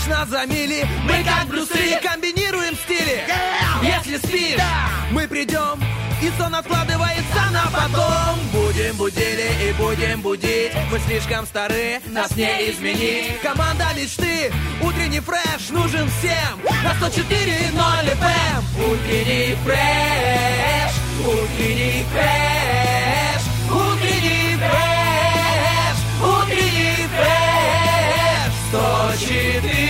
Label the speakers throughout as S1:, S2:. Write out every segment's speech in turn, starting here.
S1: Видишь нас за мили, мы как Брюсы Комбинируем стили, если спишь Мы придем и сон откладывается на потом. Будем будили и будем будить. Мы слишком стары, нас не изменить. Команда мечты, утренний фреш нужен всем. На 104.0 FM Утренний фреш, утренний фреш Утренний фреш, утренний фреш. 104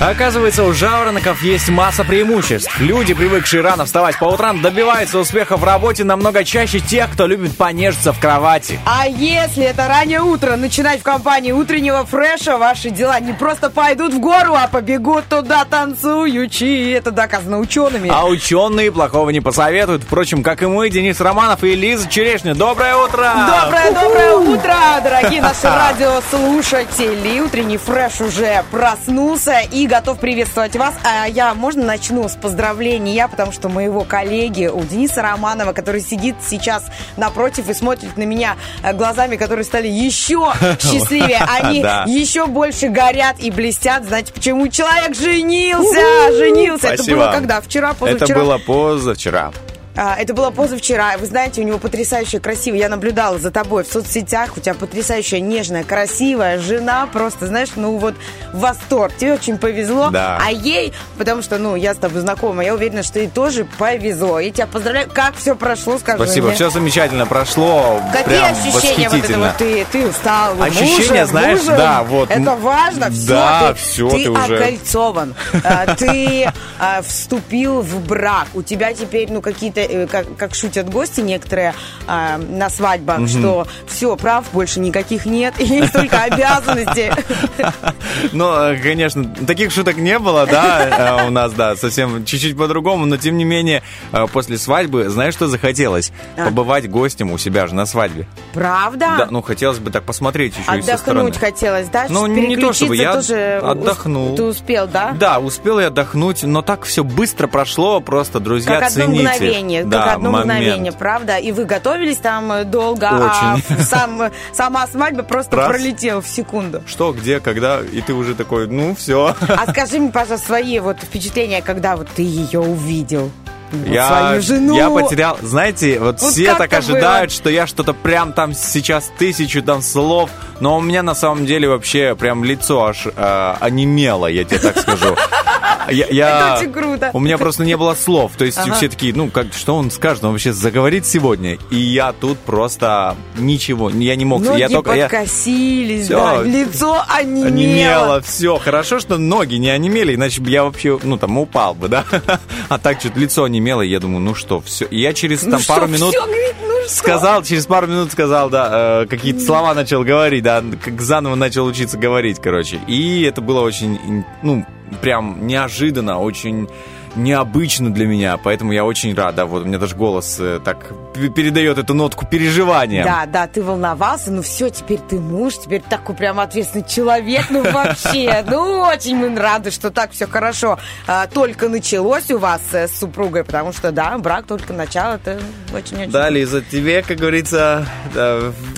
S2: Оказывается, у жаворонков есть масса преимуществ. Люди, привыкшие рано вставать по утрам, добиваются успеха в работе намного чаще тех, кто любит понежиться в кровати.
S3: А если это раннее утро, начинать в компании утреннего фреша, ваши дела не просто пойдут в гору, а побегут туда танцуючи. Это доказано учеными.
S2: А ученые плохого не посоветуют. Впрочем, как и мы, Денис Романов и Лиза Черешня. Доброе утро!
S3: Доброе-доброе утро, дорогие наши радиослушатели. Утренний фреш уже проснулся и готов приветствовать вас. А я, можно, начну с поздравления, потому что моего коллеги, у Дениса Романова, который сидит сейчас напротив и смотрит на меня э, глазами, которые стали еще счастливее. Они еще больше горят и блестят. Знаете, почему человек женился? Женился. Это было когда? Вчера,
S2: Это
S3: позавчера?
S2: было позавчера.
S3: А, Это было позавчера. Вы знаете, у него потрясающая, красивая. Я наблюдала за тобой в соцсетях. У тебя потрясающая, нежная, красивая жена. Просто, знаешь, ну вот восторг. Тебе очень повезло.
S2: Да.
S3: А ей, потому что, ну, я с тобой знакома, я уверена, что ей тоже повезло. И тебя поздравляю. Как все прошло, скажи
S2: Спасибо,
S3: мне.
S2: все замечательно прошло.
S3: Какие
S2: Прям
S3: ощущения вот это
S2: восхитительно.
S3: вот ты, ты устал?
S2: Ощущения,
S3: мужем,
S2: знаешь,
S3: мужем?
S2: да, вот.
S3: Это важно, все.
S2: Да,
S3: ты,
S2: всё,
S3: ты,
S2: ты уже-
S3: окольцован. А, Ты а, вступил в брак. У тебя теперь, ну, какие-то, э, как, как шутят гости некоторые а, на свадьбах, что все, прав больше никаких нет, и есть только обязанности.
S2: Ну, э, конечно, таких шуток не было, да, э, у нас, да, совсем чуть-чуть по-другому, но тем не менее, после свадьбы, знаешь, что захотелось?
S3: А.
S2: Побывать гостем у себя же на свадьбе.
S3: Правда?
S2: Да, ну, хотелось бы так посмотреть еще и со стороны.
S3: Отдохнуть хотелось, да?
S2: Ну, не то чтобы, я отдохнул.
S3: Ты успел, да?
S2: Да, успел я отдохнуть, но так все быстро прошло, просто, друзья, цените.
S3: Мгновение,
S2: да,
S3: как одно
S2: момент.
S3: мгновение, правда? И вы готовились там э, долго,
S2: Очень.
S3: а сам, сама свадьба просто
S2: Раз.
S3: пролетела в секунду.
S2: Что, где, когда, и ты уже такой, ну, все.
S3: А скажи мне, пожалуйста, свои вот впечатления, когда вот ты ее увидел.
S2: Я,
S3: свою жену.
S2: я потерял, знаете, вот,
S3: Вот
S2: все так ожидают,
S3: было?
S2: что я что-то прям там сейчас тысячу там слов, но у меня на самом деле вообще прям лицо аж э, онемело, я тебе так скажу. Я, я-
S3: Это очень круто.
S2: У меня просто не было слов, то есть
S3: Ага.
S2: все такие, ну, как, что он скажет, он вообще заговорит сегодня, и я тут просто ничего, я не мог,
S3: Ноги
S2: я только... я-
S3: подкосились,
S2: Всё.
S3: да, лицо онемело.
S2: Онемело, все. Хорошо, что ноги не онемели, иначе бы я вообще, ну, там, упал бы, да? А так что-то лицо онемело, и я думаю, ну что, все. И я через
S3: Ну
S2: там
S3: что,
S2: пару минут
S3: всё, говорит, ну что?
S2: сказал, через пару минут сказал, да, э, какие-то слова начал говорить, да, как заново начал учиться говорить, короче. И это было очень, ну, прям неожиданно, очень необычно для меня, поэтому я очень рад, да, вот у меня даже голос э, так передает эту нотку переживания.
S3: Да, да, ты волновался, ну все, теперь ты муж, теперь такой прям ответственный человек, ну вообще, ну очень мы рады, что так все хорошо а, только началось у вас э, с супругой, потому что, да, брак только начало, это очень-очень...
S2: Да, Лиза, тебе, как говорится,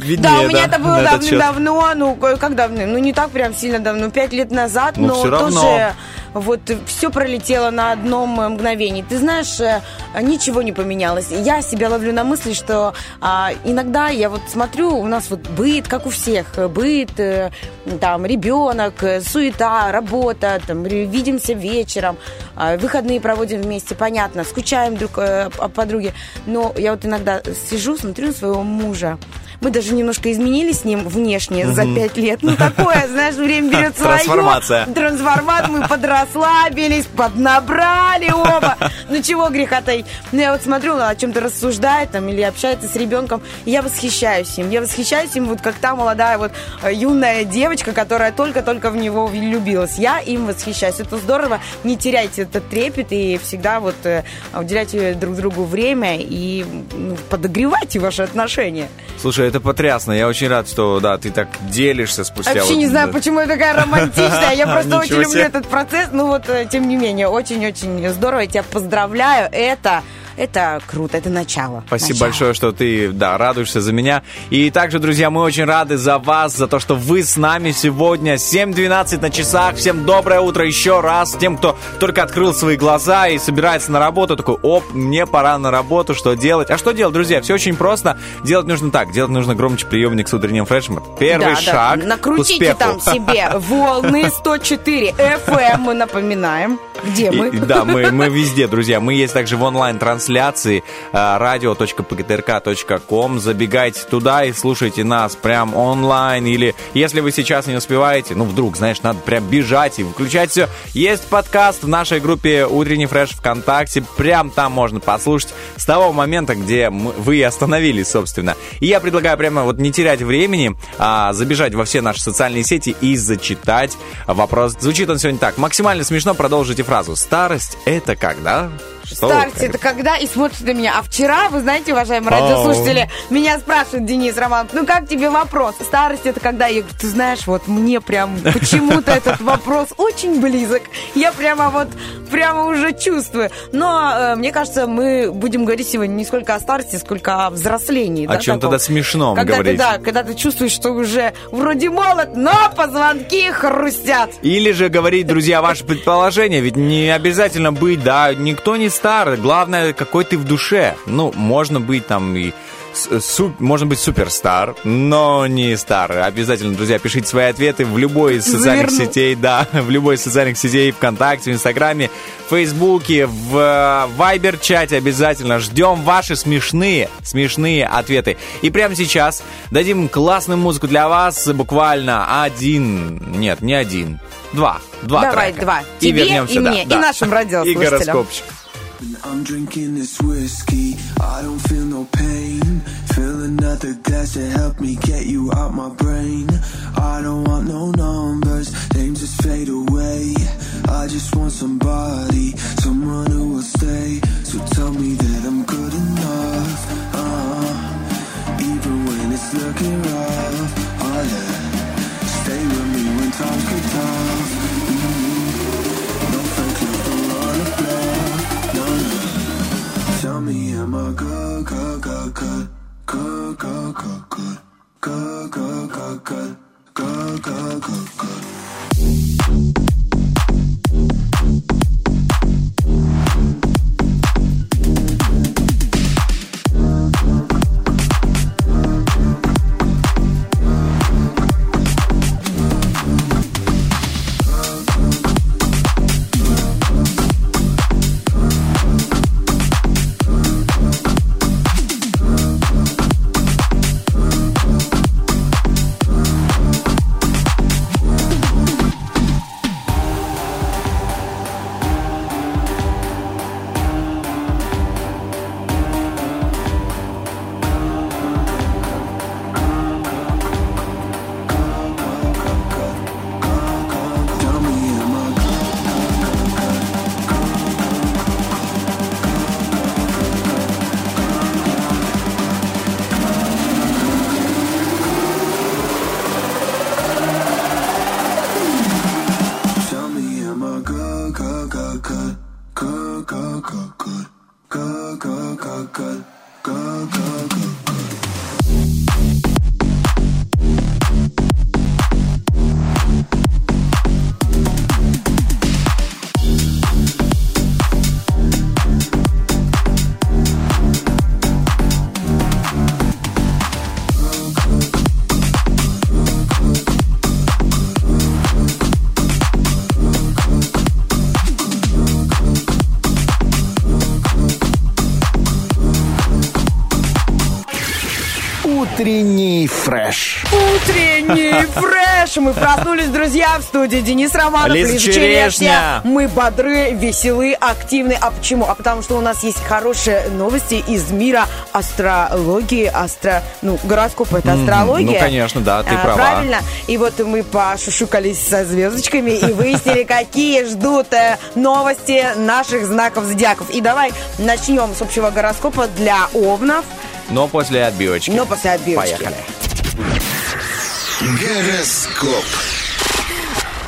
S2: виднее,
S3: Да, у меня это было
S2: на этот счет.
S3: давно, ну, ка- как давно, ну, не так прям сильно давно, пять лет назад,
S2: Ну,
S3: но тоже вот все пролетело на одном э, мгновении. Ты знаешь, э, ничего не поменялось. Я себя ловлю на мысли, что а, иногда я вот смотрю, у нас вот быт, как у всех, э, быт, там, ребенок, суета, работа, там, видимся вечером, а, выходные проводим вместе, понятно, скучаем друг по подруге, но я вот иногда сижу, смотрю на своего мужа, мы даже немножко изменились с ним внешне за пять лет. Ну, такое, знаешь, время берет свое.
S2: Трансформация.
S3: Трансформация. Мы подрасслабились, поднабрали оба. Ну, чего греха таить. Ну, я вот смотрю, он о чем-то рассуждает там или общается с ребенком, я восхищаюсь им. Я восхищаюсь им вот как та молодая вот э, юная девочка, которая только-только в него влюбилась. Я им восхищаюсь. Это здорово. Не теряйте этот трепет и всегда вот э, уделяйте друг другу время и ну, подогревайте ваши отношения.
S2: Слушай, это потрясно. Я очень рад, что да, ты так делишься спустя.
S3: Вообще
S2: вот,
S3: не знаю,
S2: да.
S3: почему я такая романтичная. Я просто очень люблю этот процесс. Ну вот, э, тем не менее, очень-очень здорово. Я тебя поздравляю. Это это круто, это начало.
S2: Спасибо
S3: начало.
S2: большое, что ты, да, радуешься за меня. И также, друзья, мы очень рады за вас, за то, что вы с нами сегодня. 7.12 на часах. Всем доброе утро еще раз. Тем, кто только открыл свои глаза и собирается на работу, такой, оп, мне пора на работу, что делать? А что делать, друзья? Все очень просто. Делать нужно так. Делать нужно громче приемник с утренним фрешем. Первый
S3: Да, да.
S2: шаг
S3: Накрутите
S2: к успеху.
S3: там себе волны 104 FM, мы напоминаем. Где мы?
S2: И- да, мы, мы везде, друзья. Мы есть также в онлайн-трансляции а, radio.pgtrk.com. Забегайте туда и слушайте нас прям онлайн. Или если вы сейчас не успеваете, ну, вдруг, знаешь, надо прям бежать и включать все. Есть подкаст в нашей группе «Утренний фреш» ВКонтакте. Прям там можно послушать с того момента, где вы остановились, собственно. И я предлагаю прямо вот не терять времени, а забежать во все наши социальные сети и зачитать вопрос. Звучит он сегодня так. Максимально смешно продолжите фразу. Старость — это когда?
S3: Старость это когда и смотрит на меня. А вчера, вы знаете, уважаемые радиослушатели, меня спрашивает Денис Романов, ну как тебе вопрос? Старость это когда? Я говорю, ты знаешь, вот мне прям почему-то этот вопрос очень близок. Я прямо вот, прямо уже чувствую. Но э, мне кажется, мы будем говорить сегодня не сколько о старости, сколько о взрослении.
S2: О
S3: да,
S2: чем
S3: таком.
S2: тогда смешном
S3: когда
S2: говорить.
S3: Ты, да, когда ты чувствуешь, что уже вроде молод, но позвонки хрустят.
S2: Или же говорить, друзья, ваши предположения, ведь не обязательно быть, да, никто не стар, главное, какой ты в душе. Ну, можно быть там и су- можно быть суперстар, но не стар. Обязательно, друзья, пишите свои ответы в любой из социальных
S3: Заверну.
S2: сетей, да, в любой из социальных сетей, ВКонтакте, в Инстаграме, в Фейсбуке, в э, Вайбер-чате обязательно. Ждем ваши смешные, смешные ответы. И прямо сейчас дадим классную музыку для вас, буквально один, нет, не один, два, два
S3: Давай,
S2: трека.
S3: два.
S2: И
S3: Тебе,
S2: вернемся,
S3: и
S2: да,
S3: мне, и
S2: да.
S3: нашим
S2: И
S3: радиослушателям.
S2: гороскопчик.
S4: I'm drinking this whiskey, I don't feel no pain. Fill another glass to help me get you out my brain. I don't want no numbers, names just fade away. I just want somebody, someone who will stay. So tell me that I'm good enough. Uh, even when it's looking rough. Oh yeah, stay with me when times get tough. Am I good, good, good, good, good, good, good, good, good, good, good, good, good, good, good, good.
S5: Утренний фреш!
S3: Мы проснулись, друзья, в студии Денис Романов,
S2: Лиза
S3: Лиза
S2: Черешня.
S3: Мы бодры, веселы, активны. А почему? А потому что у нас есть хорошие новости из мира астрологии, астро... ну, гороскопа это астрология.
S2: ну, конечно, да, ты
S3: А,
S2: права.
S3: Правильно. И вот мы пошушукались со звездочками и выяснили, какие ждут э, новости наших знаков зодиаков. И давай начнем с общего гороскопа для овнов,
S2: Но после отбивочки.
S3: но после отбивочки.
S2: Поехали.
S5: Гороскоп.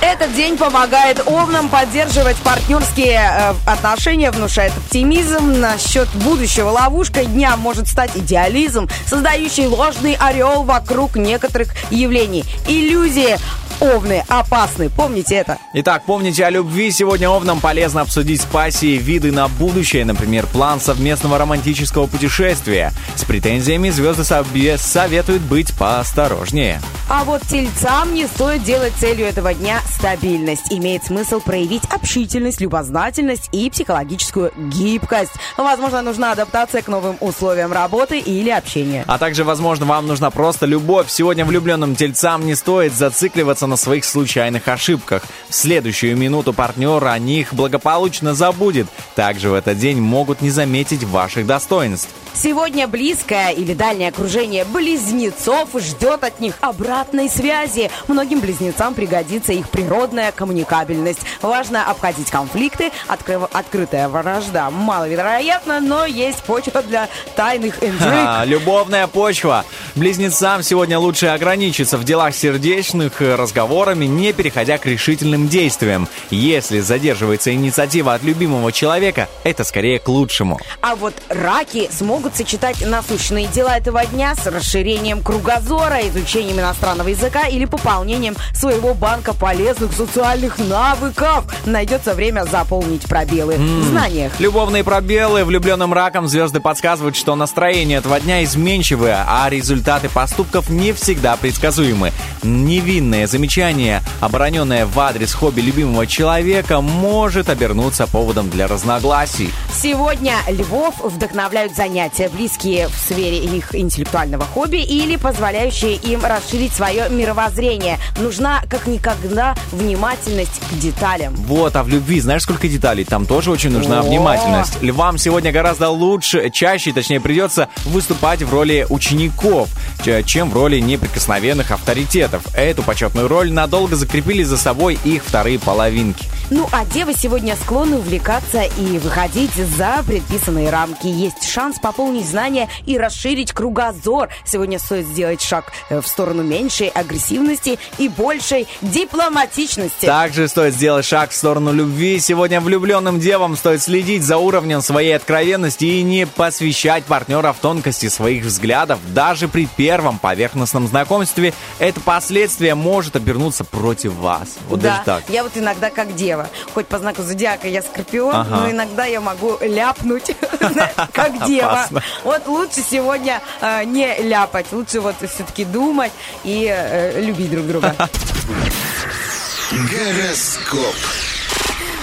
S3: Этот день помогает овнам поддерживать партнерские э, отношения, внушает оптимизм. Насчет будущего ловушкой дня может стать идеализм, создающий ложный орел вокруг некоторых явлений. Иллюзии Овны опасны, помните это.
S2: Итак, помните о любви. Сегодня овнам полезно обсудить с пассией виды на будущее, например, план совместного романтического путешествия. С претензиями звезды советуют быть поосторожнее.
S3: А вот тельцам не стоит делать целью этого дня стабильность. Имеет смысл проявить общительность, любознательность и психологическую гибкость. Возможно, нужна адаптация к новым условиям работы или общения.
S2: А также, возможно, вам нужна просто любовь. Сегодня влюбленным тельцам не стоит зацикливаться на своих случайных ошибках. В следующую минуту партнер о них благополучно забудет. Также в этот день могут не заметить ваших достоинств.
S3: Сегодня близкое или дальнее окружение близнецов ждет от них обратной связи. Многим близнецам пригодится их природная коммуникабельность. Важно обходить конфликты, открыв... открытая вражда маловероятно, но есть почва для тайных интриг. А,
S2: любовная почва. Близнецам сегодня лучше ограничиться в делах сердечных разговорами, не переходя к решительным действиям. Если задерживается инициатива от любимого человека, это скорее к лучшему.
S3: А вот раки смогут могут сочетать насущные дела этого дня с расширением кругозора, изучением иностранного языка или пополнением своего банка полезных социальных навыков. Найдется время заполнить пробелы mm. в знаниях.
S2: Любовные пробелы влюбленным раком звезды подсказывают, что настроение этого дня изменчивое, а результаты поступков не всегда предсказуемы. Невинное замечание, обороненное в адрес хобби любимого человека, может обернуться поводом для разногласий.
S3: Сегодня львов вдохновляют занятия занятия, близкие в сфере их интеллектуального хобби или позволяющие им расширить свое мировоззрение. Нужна как никогда внимательность к деталям.
S2: Вот, а в любви знаешь, сколько деталей? Там тоже очень нужна О! внимательность. Львам сегодня гораздо лучше, чаще, точнее, придется выступать в роли учеников, чем в роли неприкосновенных авторитетов. Эту почетную роль надолго закрепили за собой их вторые половинки.
S3: Ну, а девы сегодня склонны увлекаться и выходить за предписанные рамки. Есть шанс пополнить знания и расширить кругозор. Сегодня стоит сделать шаг э, в сторону меньшей агрессивности и большей дипломатичности.
S2: Также стоит сделать шаг в сторону любви. Сегодня влюбленным девам стоит следить за уровнем своей откровенности и не посвящать партнера в тонкости своих взглядов. Даже при первом поверхностном знакомстве это последствие может обернуться против вас.
S3: Вот да, даже так. Я вот иногда как дева дева. Хоть по знаку зодиака я скорпион, ага. но иногда я могу ляпнуть, как дева. Вот лучше сегодня э, не ляпать, лучше вот все-таки думать и э, любить друг друга.
S2: Гороскоп.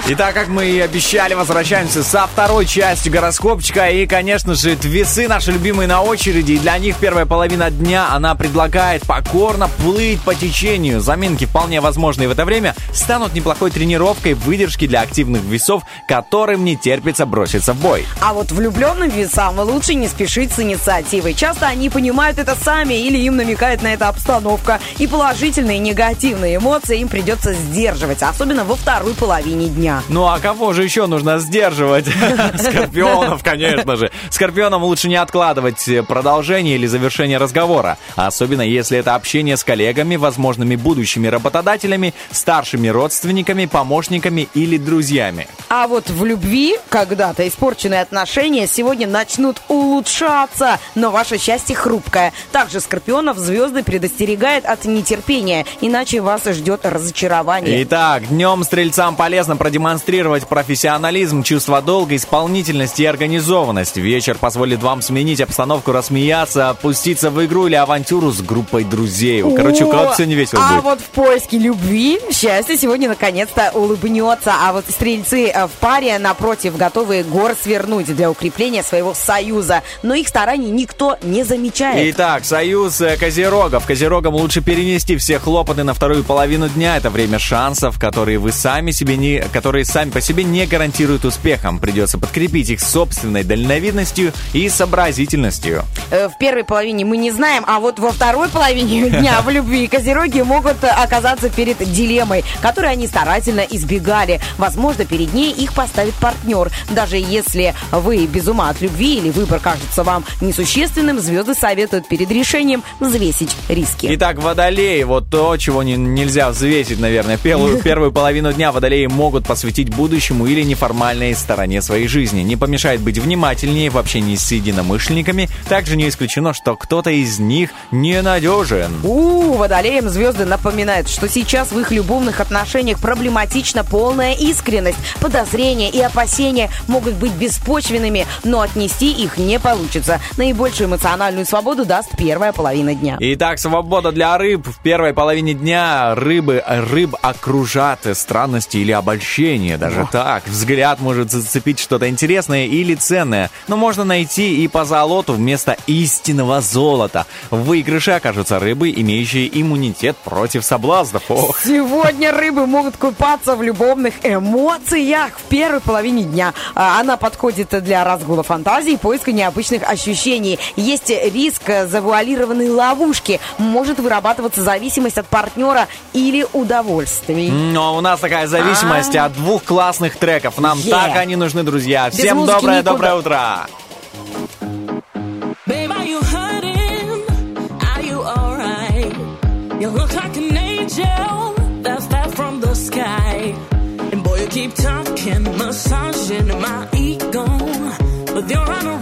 S2: Итак, как мы и обещали, возвращаемся со второй частью гороскопчика. И, конечно же, весы наши любимые на очереди. И для них первая половина дня она предлагает покорно плыть по течению. Заминки, вполне возможные в это время, станут неплохой тренировкой выдержки для активных весов, которым не терпится броситься в бой.
S3: А вот влюбленным весам лучше не спешить с инициативой. Часто они понимают это сами или им намекает на это обстановка. И положительные и негативные эмоции им придется сдерживать, особенно во второй половине дня.
S2: Ну а кого же еще нужно сдерживать? Скорпионов, конечно же. Скорпионам лучше не откладывать продолжение или завершение разговора, особенно если это общение с коллегами, возможными будущими работодателями, старшими родственниками, помощниками или друзьями.
S3: А вот в любви когда-то испорченные отношения сегодня начнут улучшаться, но ваше счастье хрупкое. Также Скорпионов звезды предостерегает от нетерпения, иначе вас ждет разочарование.
S2: Итак, днем стрельцам полезно продемонстрировать продемонстрировать профессионализм, чувство долга, исполнительность и организованность. Вечер позволит вам сменить обстановку, рассмеяться, опуститься в игру или авантюру с группой друзей. Короче, как все не весело
S3: а
S2: будет.
S3: А вот в поиске любви счастье сегодня наконец-то улыбнется. А вот стрельцы э, в паре, напротив, готовы гор свернуть для укрепления своего союза. Но их стараний никто не замечает.
S2: Итак, союз э, Козерогов. Козерогам лучше перенести все хлопоты на вторую половину дня. Это время шансов, которые вы сами себе не... которые которые сами по себе не гарантируют успехом. Придется подкрепить их собственной дальновидностью и сообразительностью.
S3: Э, в первой половине мы не знаем, а вот во второй половине дня в любви козероги могут оказаться перед дилеммой, которую они старательно избегали. Возможно, перед ней их поставит партнер. Даже если вы без ума от любви или выбор кажется вам несущественным, звезды советуют перед решением взвесить риски.
S6: Итак, водолеи, вот то, чего не, нельзя взвесить, наверное. Первую, первую половину дня водолеи могут посвятить будущему или неформальной стороне своей жизни. Не помешает быть внимательнее в общении с единомышленниками. Также не исключено, что кто-то из них ненадежен.
S3: У, водолеям звезды напоминают, что сейчас в их любовных отношениях проблематична полная искренность. Подозрения и опасения могут быть беспочвенными, но отнести их не получится. Наибольшую эмоциональную свободу даст первая половина дня.
S6: Итак, свобода для рыб. В первой половине дня рыбы, рыб окружат странности или обольщение. Даже О. так. Взгляд может зацепить что-то интересное или ценное. Но можно найти и по золоту вместо истинного золота. В выигрыше окажутся рыбы, имеющие иммунитет против соблазнов. Ох.
S3: Сегодня рыбы могут купаться в любовных эмоциях в первой половине дня. А, она подходит для разгула фантазии и поиска необычных ощущений. Есть риск завуалированной ловушки. Может вырабатываться зависимость от партнера или удовольствий.
S6: Но у нас такая зависимость а от двух классных треков. Нам yeah. так они нужны, друзья. Всем доброе, доброе утро. Babe, are you hurting? Are you alright? You look like an angel that's fell from the sky. And boy, you keep talking, massaging my ego. But you're on a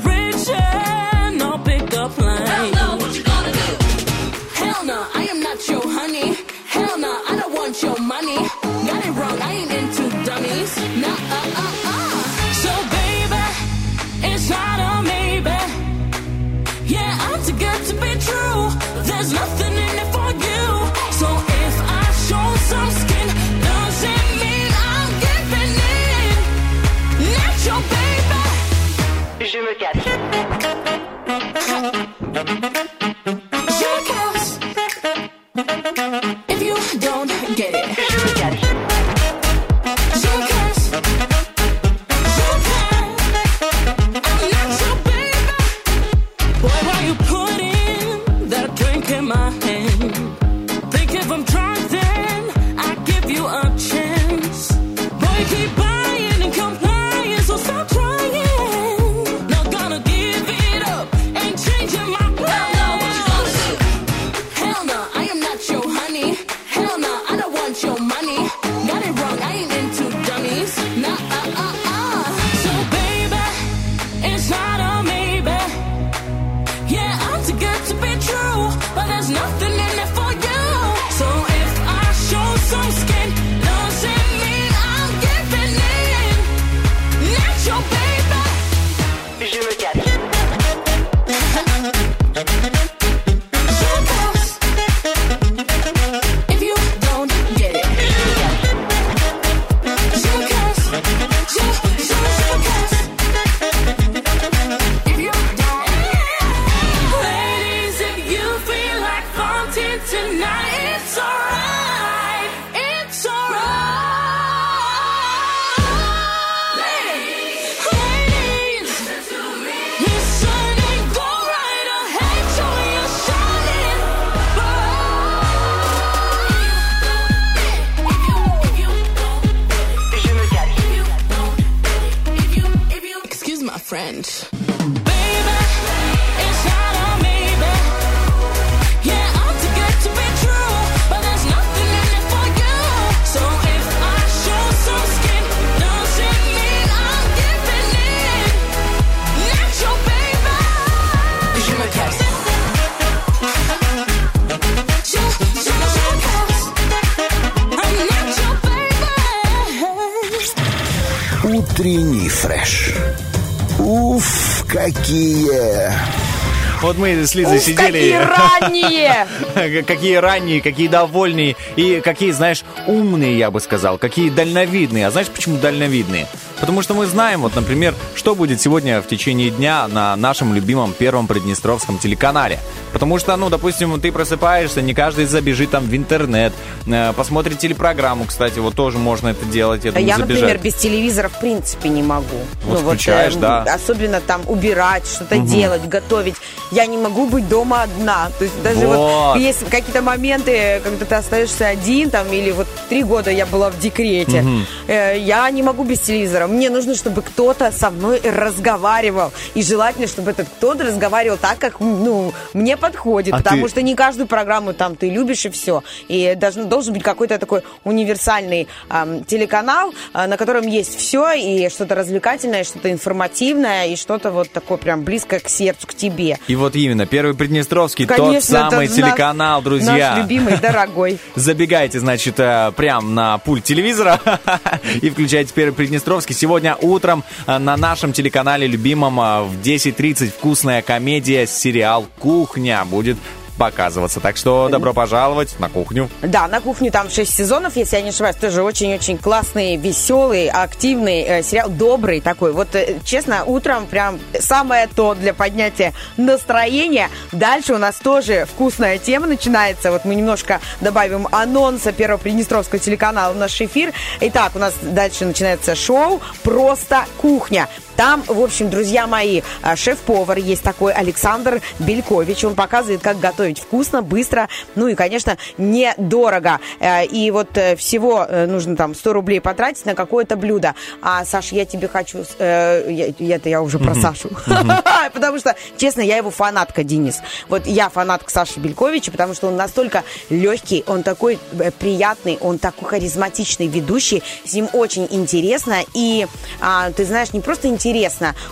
S6: Вот мы с Лизой
S3: Уф,
S6: сидели.
S3: Какие ранние!
S6: какие ранние, какие довольные и какие, знаешь, умные, я бы сказал, какие дальновидные. А знаешь, почему дальновидные? Потому что мы знаем, вот, например, что будет сегодня в течение дня на нашем любимом первом приднестровском телеканале. Потому что, ну, допустим, ты просыпаешься, не каждый забежит там в интернет, э, посмотрит телепрограмму, кстати, вот тоже можно это делать. Думаю,
S3: я
S6: забежать.
S3: например, без телевизора в принципе не могу.
S6: Вот ну, включаешь, вот, э, да.
S3: Особенно там убирать, что-то угу. делать, готовить. Я не могу быть дома одна. То есть даже вот, вот есть какие-то моменты, когда ты остаешься один, там, или вот три года я была в декрете, угу. э, я не могу без телевизора мне нужно, чтобы кто-то со мной разговаривал. И желательно, чтобы этот кто-то разговаривал так, как ну, мне подходит.
S2: А
S3: потому
S2: ты-
S3: что не каждую программу там ты любишь и все. И должен, должен быть какой-то такой универсальный ам, телеканал, а, на котором есть все, и что-то развлекательное, что-то информативное, и что-то вот такое прям близкое к сердцу, к тебе.
S2: И вот именно, Первый Приднестровский, тот
S3: Конечно, это
S2: самый
S3: наш-
S2: телеканал, друзья.
S3: Наш любимый, дорогой.
S2: Забегайте, значит, э, прям на пульт телевизора и включайте Первый Приднестровский. Сегодня утром э, на нашем телеканале любимом э, в 10.30 вкусная комедия, сериал «Кухня» будет показываться. Так что добро пожаловать на кухню.
S3: Да, на кухне там 6 сезонов, если я не ошибаюсь, тоже очень-очень классный, веселый, активный э, сериал, добрый такой. Вот, э, честно, утром прям самое то для поднятия настроения. Дальше у нас тоже вкусная тема начинается. Вот мы немножко добавим анонса первого Приднестровского телеканала в наш эфир. Итак, у нас дальше начинается шоу «Просто кухня». Там, в общем, друзья мои, а, шеф-повар есть такой Александр Белькович. Он показывает, как готовить вкусно, быстро, ну и, конечно, недорого. Э, И вот э, всего э, нужно там 100 рублей потратить на какое-то блюдо. А, Саша, я тебе хочу... э, я- Это я уже про Сашу. Потому что, честно, я его фанатка, Денис. Вот я фанатка Саши Бельковича, потому что он настолько легкий, он такой э, приятный, он такой харизматичный ведущий. С ним очень интересно. И, а, ты знаешь, не просто интересно,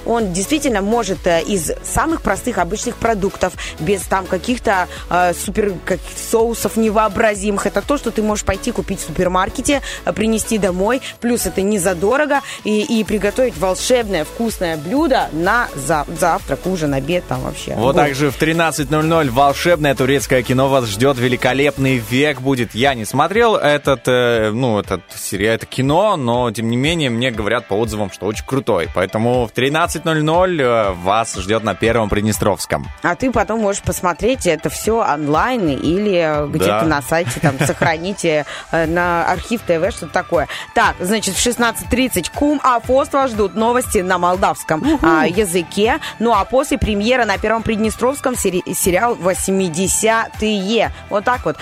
S3: он действительно может э, из самых простых обычных продуктов, без там каких-то э, супер каких соусов невообразимых. Это то, что ты можешь пойти купить в супермаркете, э, принести домой. Плюс это не задорого. И, и приготовить волшебное вкусное блюдо на за- завтрак, ужин, обед там вообще.
S2: Вот так же в 13.00 волшебное турецкое кино вас ждет. Великолепный век будет. Я не смотрел этот, э, ну, этот сериал, это кино, но, тем не менее, мне говорят по отзывам, что очень крутой. Поэтому в 13.00 э, вас ждет на Первом Приднестровском.
S3: А ты потом можешь посмотреть это все онлайн или э, где-то
S2: Да.
S3: на сайте там сохраните э, на архив ТВ, что-то такое. Так, значит, в 16.30 Кум Афост вас ждут новости на молдавском а, языке. Ну а после премьера на Первом Приднестровском сери- сериал 80-е. Вот так вот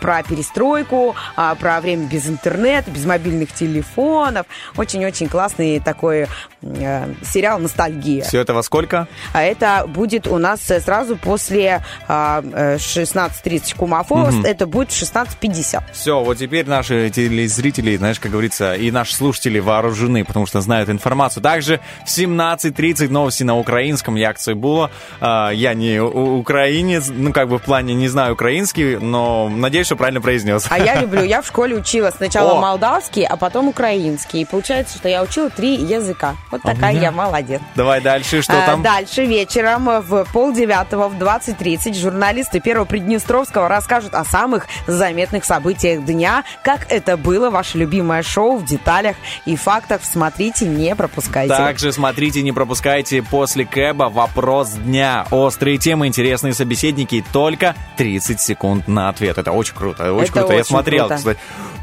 S3: про перестройку, а, про время без интернета, без мобильных телефонов. Очень-очень классный такой э, сериал «Ностальгия».
S2: Все это во сколько?
S3: А это будет у нас э, сразу после а, э, 16.30 Кумафост. Это будет в 16.50.
S2: Все, вот теперь наши телезрители, знаешь, как говорится, и наши слушатели вооружены, потому что знают информацию. Также в 17.30 новости на украинском. Я Цибула. А, Я не украинец, ну, как бы в плане не знаю украинский, но надеюсь, что правильно произнес.
S3: А я люблю, я в школе учила сначала
S2: О!
S3: молдавский, а потом украинский. И получается, что я учила три языка. Вот такая? Я молодец.
S2: Давай дальше, что
S3: А,
S2: там?
S3: Дальше вечером в полдевятого в 20.30 журналисты Первого Приднестровского расскажут о самых заметных событиях дня, как это было ваше любимое шоу в деталях и фактах. Смотрите, не пропускайте.
S2: Также смотрите, не пропускайте после Кэба вопрос дня. Острые темы, интересные собеседники и только 30 секунд на ответ. Это очень круто, очень
S3: Это
S2: круто. Я
S3: очень
S2: смотрел,
S3: круто.
S2: кстати.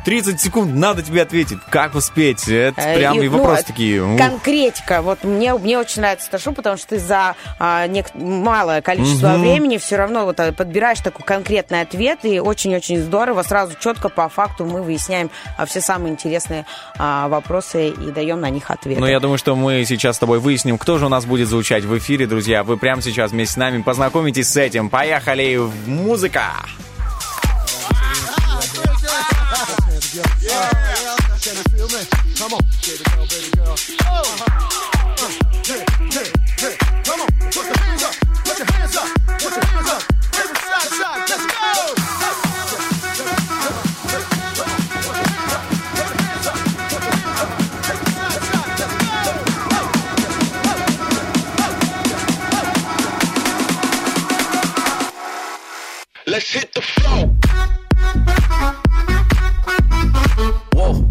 S2: 30 секунд, надо тебе ответить. Как успеть? Это
S3: Э,
S2: прям и,
S3: ну,
S2: вопросы
S3: э,
S2: такие. ух.
S3: Конкретика. Вот мне, мне очень нравится это шоу, потому что ты за а, нек- малое количество времени все равно вот а, подбираешь такой конкретный ответ, и очень-очень здорово. Сразу четко по факту мы выясняем а, все самые интересные а, вопросы и даем на них ответы.
S2: Ну, я думаю, что мы сейчас с тобой выясним, кто же у нас будет звучать в эфире, друзья. Вы прямо сейчас вместе с нами познакомитесь с этим. Поехали в музыка!
S7: Yeah. Can you feel me? Come on, baby girl, baby girl. Oh, come on, put your hands up, put your hands up, put your hands up.
S8: Let's go. Let's hit the floor.
S3: Whoa.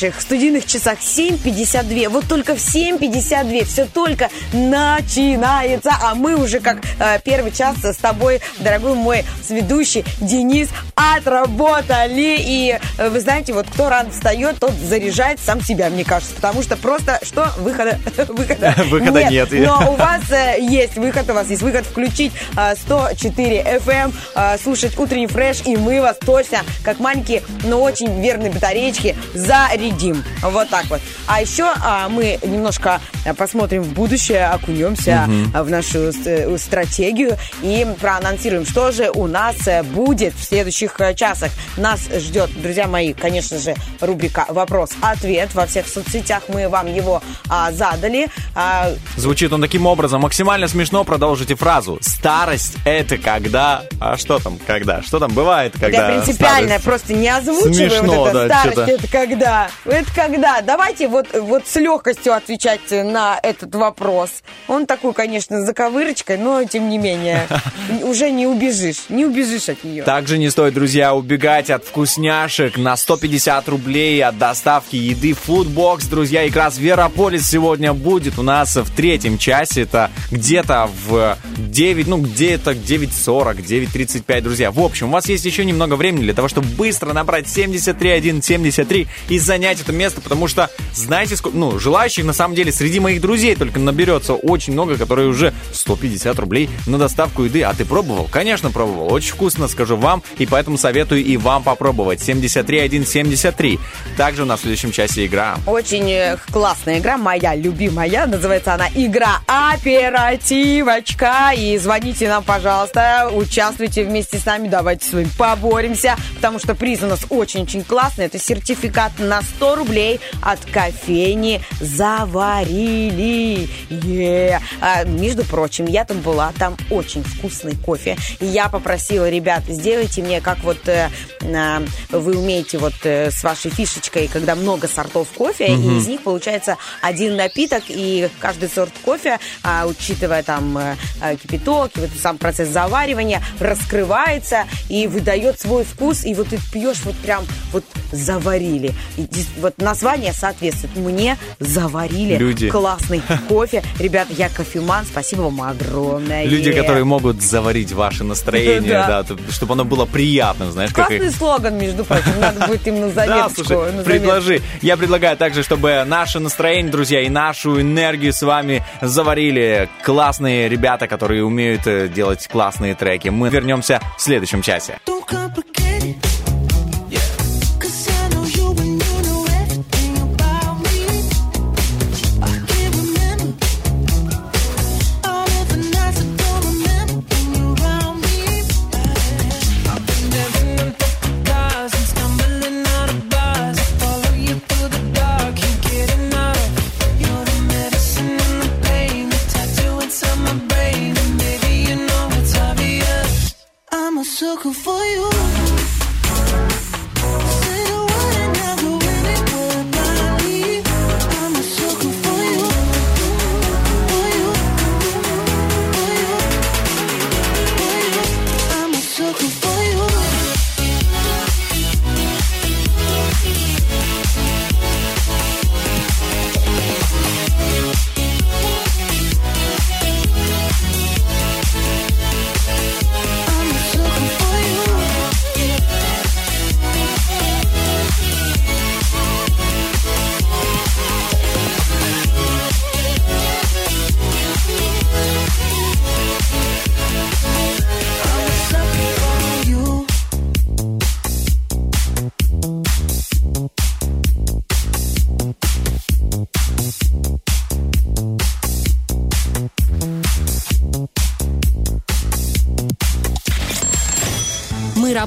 S3: Наших студийных часах 7.52. Вот только в 7.52 все только начинается. А мы уже как э, первый час с тобой, дорогой мой сведущий Денис, отработали. И э, вы знаете, вот кто рано встает, тот заряжает сам себя, мне кажется. Потому что просто, что? Выхода, выхода,
S2: Выхода нет.
S3: Но у вас э, есть выход, у вас есть выход включить э, 104 FM, э, слушать утренний фреш, и мы вас точно, как маленькие, но очень верные батареечки, зарядим. Вот так вот. А еще мы немножко э, посмотрим в будущее, окунемся а, в нашу э, стратегию и проанонсируем, что же у нас э, будет в следующих э, часах. Нас ждет, друзья мои, конечно же, рубрика «Вопрос-ответ». Во всех соцсетях мы вам его а, задали. А,
S2: Звучит он таким образом. Максимально смешно продолжите фразу. Старость это когда... А что там когда? Что там бывает, когда...
S3: Я принципиальная,
S2: старость?
S3: просто не озвучиваю
S2: Смешно,
S3: вот это.
S2: да,
S3: Старость это когда? Это когда? Давайте вот, вот с легкостью отвечать на этот вопрос. Он такой, конечно, заковырочкой, но тем не менее. Уже не убежишь. Не убежишь от нее.
S2: Также не стоит, друзья, убегать от вкусняшек на 150 рублей от доставки еды Foodbox. Друзья, и как раз Верополис сегодня будет у нас в третьем часе. Это где-то в 9, ну где-то 9.40, 9.35, друзья. В общем, у вас есть еще немного времени для того, чтобы быстро набрать 73173 и занять это место, потому что, знаете, сколько, ну, желающих на самом деле среди моих друзей только наберется очень много, которые уже 150 рублей на доставку еды. А ты пробовал? Конечно, пробовал. Очень вкусно, скажу вам, и поэтому советую и вам попробовать. 73173. Также у нас в следующем часе игра.
S3: Очень э, классная игра, моя любимая. Называется она «Игра Оперативочка». И звоните нам, пожалуйста, участвуйте вместе с нами, давайте с вами поборемся, потому что приз у нас очень-очень классный. Это сертификат на 100 рублей от кофейни «Заварили». Е. А, между прочим, я там была, там очень вкусный кофе. И я попросила, ребят, сделайте мне, как вот э, а, вы умеете вот э, с вашей фишечкой, когда много сортов кофе, и из них получается один напиток, и каждый сорт кофе, а, учитывая там э, э, кипяток, и вот сам процесс заваривания, раскрывается и выдает свой вкус, и вот ты пьешь вот прям вот заварили. И вот название соответствует. Мне заварили
S2: Люди.
S3: классный кофе. Ребят, я кофеман, спасибо вам огромное.
S2: Люди, которые могут заварить ваше настроение,
S3: Да.
S2: чтобы оно было приятным, знаешь, как
S3: Классный слоган, между прочим, надо будет им на
S2: Да,
S3: заметочку.
S2: слушай,
S3: на заметочку.
S2: предложи. Я предлагаю также, чтобы наше настроение, друзья, и нашу энергию с вами заварили классные ребята, которые умеют э, делать классные треки. Мы вернемся в следующем часе.
S9: Don't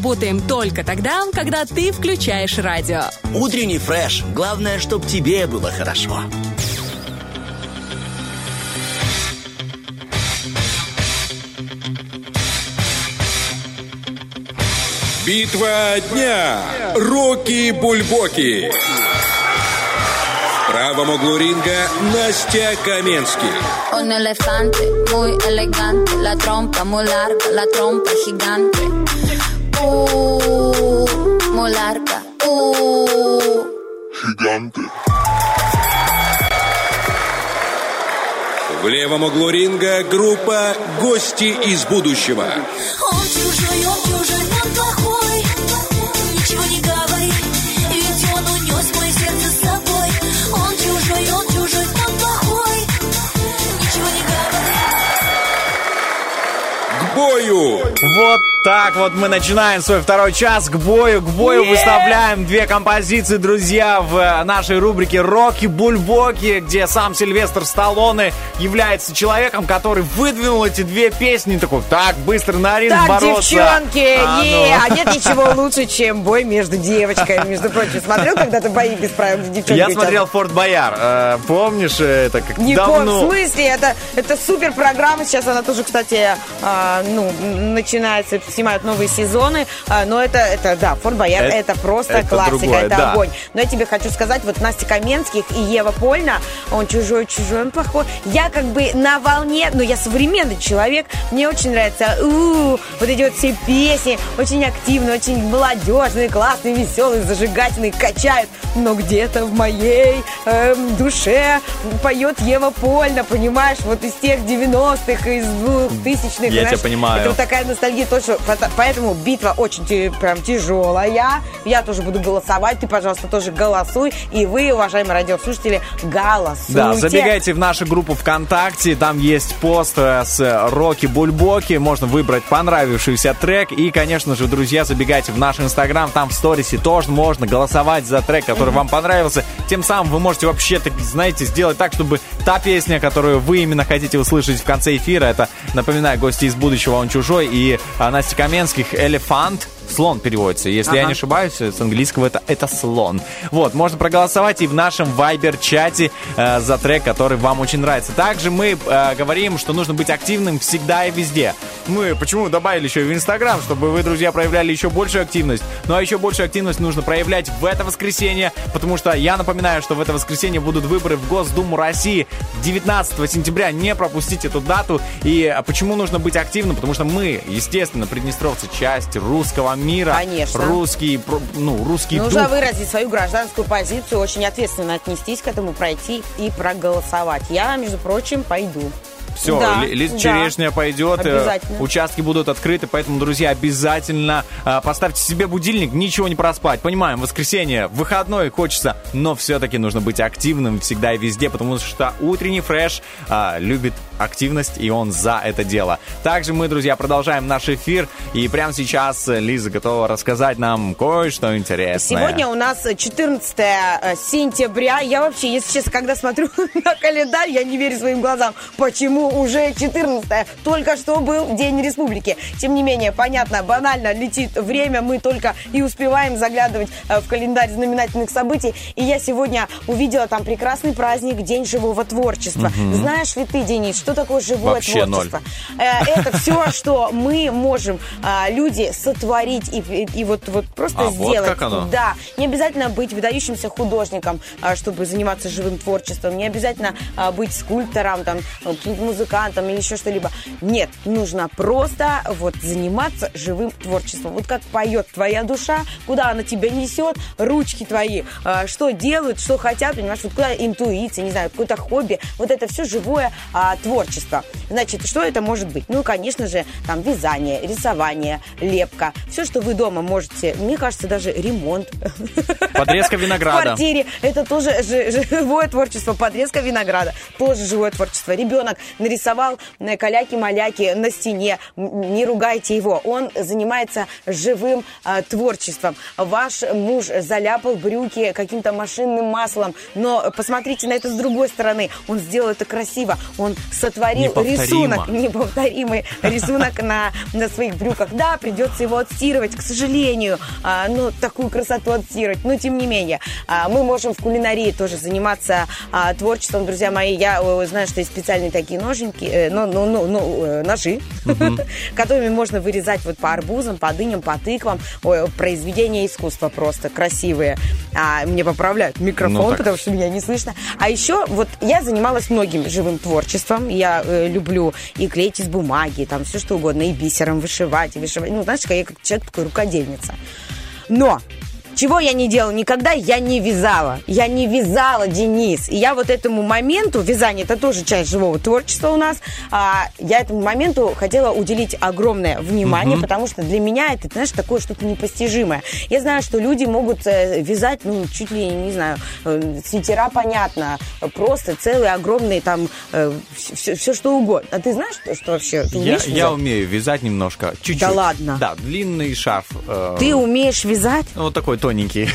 S10: работаем только тогда, когда ты включаешь радио.
S11: Утренний фреш. Главное, чтобы тебе было хорошо.
S12: Битва дня. Рокки Бульбоки. правом углу ринга Настя Каменский.
S13: Un elefante muy elegante, la trompa muy larga, la trompa gigante. Uh, muy larga. Uh.
S7: Gigante.
S12: В левом углу ринга группа «Гости из будущего».
S13: Он чужой, он чужой, он плохой. Ничего не говори, ведь он унес мое сердце с собой. Он чужой, он чужой, он плохой. Ничего не говори.
S12: К бою!
S2: Вот так вот мы начинаем свой второй час к бою. К бою выставляем две композиции, друзья, в э, нашей рубрике «Рокки Бульбоки», где сам Сильвестр Сталлоне является человеком, который выдвинул эти две песни. Такой, так, быстро на ринг
S3: Так,
S2: бороться.
S3: девчонки,
S2: А, ну.
S3: е, а нет ничего лучше, чем бой между девочками. Между прочим, смотрел когда-то бои без правил с девчонками?
S2: Я смотрел «Форт Бояр». Э, помнишь э, это? Как
S3: Ни в коем
S2: давно?
S3: смысле, это, это супер программа. Сейчас она тоже, кстати, ну, начинается, снимают новые сезоны. А, но это, это да, Форт Боярд,
S2: Это-
S3: это, просто
S2: это
S3: классика,
S2: другое,
S3: это
S2: да.
S3: огонь. Но я тебе хочу сказать, вот Настя Каменских и Ева Польна, он чужой, чужой, он плохой. Я как бы на волне, но я современный человек, мне очень нравятся у вот эти вот все песни, очень активные, очень молодежные, классные, веселые, зажигательные, качают. Но где-то в моей эм, душе поет Ева Польна, понимаешь, вот из тех 90-х, из 2000-х.
S2: Я тебя
S3: знаешь,
S2: понимаю.
S3: Это вот такая ностальгия точно. Пото- Поэтому битва очень прям тяжелая. Я тоже буду голосовать. Ты, пожалуйста, тоже голосуй. И вы, уважаемые радиослушатели, голосуйте.
S2: Да, забегайте в нашу группу ВКонтакте, там есть пост э, с Роки Бульбоки, можно выбрать понравившийся трек. И, конечно же, друзья, забегайте в наш Инстаграм, там в сторисе тоже можно голосовать за трек, который вам понравился. Тем самым вы можете вообще, так, знаете, сделать так, чтобы та песня, которую вы именно хотите услышать в конце эфира, это, напоминаю, гости из будущего, он чужой, и а, Настя Каменских «Элефант», Слон переводится. Если я
S3: Ага.
S2: не ошибаюсь, с английского это, это слон. Вот, можно проголосовать и в нашем Viber-чате э, за трек, который вам очень нравится. Также мы э, говорим, что нужно быть активным всегда и везде. Мы почему добавили еще и в Инстаграм, чтобы вы, друзья, проявляли еще большую активность. Ну а еще большую активность нужно проявлять в это воскресенье, потому что я напоминаю, что в это воскресенье будут выборы в Госдуму России 19 сентября. Не пропустите эту дату. И а, почему нужно быть активным? Потому что мы, естественно, приднестровцы, часть русского мира.
S3: Конечно.
S2: Русский, ну, русский
S3: Нужно
S2: дух.
S3: выразить свою гражданскую позицию, очень ответственно отнестись к этому, пройти и проголосовать. Я, между прочим, пойду.
S2: Все,
S3: Да,
S2: лист
S3: да.
S2: черешня пойдет, э, участки будут открыты, поэтому, друзья, обязательно э, поставьте себе будильник, ничего не проспать. Понимаем, воскресенье, выходной хочется, но все-таки нужно быть активным всегда и везде, потому что утренний фреш а, любит активность, и он за это дело. Также мы, друзья, продолжаем наш эфир, и прямо сейчас Лиза готова рассказать нам кое-что интересное.
S3: Сегодня у нас 14 э, сентября. Я вообще, если честно, когда смотрю на календарь, я не верю своим глазам. Почему уже 14 Только что был День Республики. Тем не менее, понятно, банально летит время. Мы только и успеваем заглядывать э, в календарь знаменательных событий. И я сегодня увидела там прекрасный праздник День живого творчества. Знаешь ли ты, Денис, что такое живое
S2: Вообще
S3: творчество? Э, Это все, что мы можем, а, люди, сотворить и, и- вот, вот просто
S2: А, вот
S3: сделать.
S2: как оно?
S3: Да, не обязательно быть выдающимся художником, а, чтобы заниматься живым творчеством. Не обязательно а, быть скульптором, там, ну, каким-то музыкантом или еще что-либо. Нет, нужно просто вот заниматься живым творчеством. Вот как поет твоя душа, куда она тебя несет, ручки твои, а, что делают, что хотят, понимаешь, вот куда интуиция, не знаю, какое-то хобби. Вот это все живое а, творчество. Значит, что это может быть? Ну, конечно же, там вязание, рисование, лепка. Все, что вы дома можете. Мне кажется, даже ремонт.
S2: Подрезка
S3: В
S2: винограда.
S3: квартире. Это тоже жи- живое творчество. Подрезка винограда. Тоже живое творчество. Ребенок нарисовал э, каляки-маляки на стене. Не ругайте его. Он занимается живым э, творчеством. Ваш муж заляпал брюки каким-то машинным маслом. Но посмотрите на это с другой стороны. Он сделал это красиво. Он сотворил рисунок. Неповторимый рисунок на, на своих брюках. Да, придется его отстирывать, к сожалению. А, ну, такую красоту отстирывать. Но, тем не менее, а, мы можем в кулинарии тоже заниматься а, творчеством, друзья мои. Я знаю, что есть специальные такие ноженьки, э, ну, ну, ну, ну, э, ножи, которыми можно вырезать вот по арбузам, по дыням, по тыквам. Ой, произведения искусства просто красивые. А мне поправляют микрофон,
S2: Ну, так.
S3: потому что меня не слышно. А еще вот я занималась многим живым творчеством. Я э, люблю и клеить из бумаги, там все что угодно, и бисером вышивать, и вышивать. Ну, знаешь, я как человек такой рукодельница. Но чего я не делала никогда, я не вязала. Я не вязала, Денис. И я вот этому моменту, вязание это тоже часть живого творчества у нас, а, я этому моменту хотела уделить огромное внимание, потому что для меня это, знаешь, такое что-то непостижимое. Я знаю, что люди могут э, вязать, ну, чуть ли, не знаю, э, свитера, понятно, просто целые огромные там, все, что угодно. А ты знаешь, что, что вообще? Ты
S2: Я,
S3: умеешь
S2: я
S3: вязать?
S2: умею вязать немножко, чуть-чуть.
S3: Да ладно?
S2: Да, длинный шарф. э,
S3: Ты умеешь вязать?
S2: ну, Вот такой тоненький.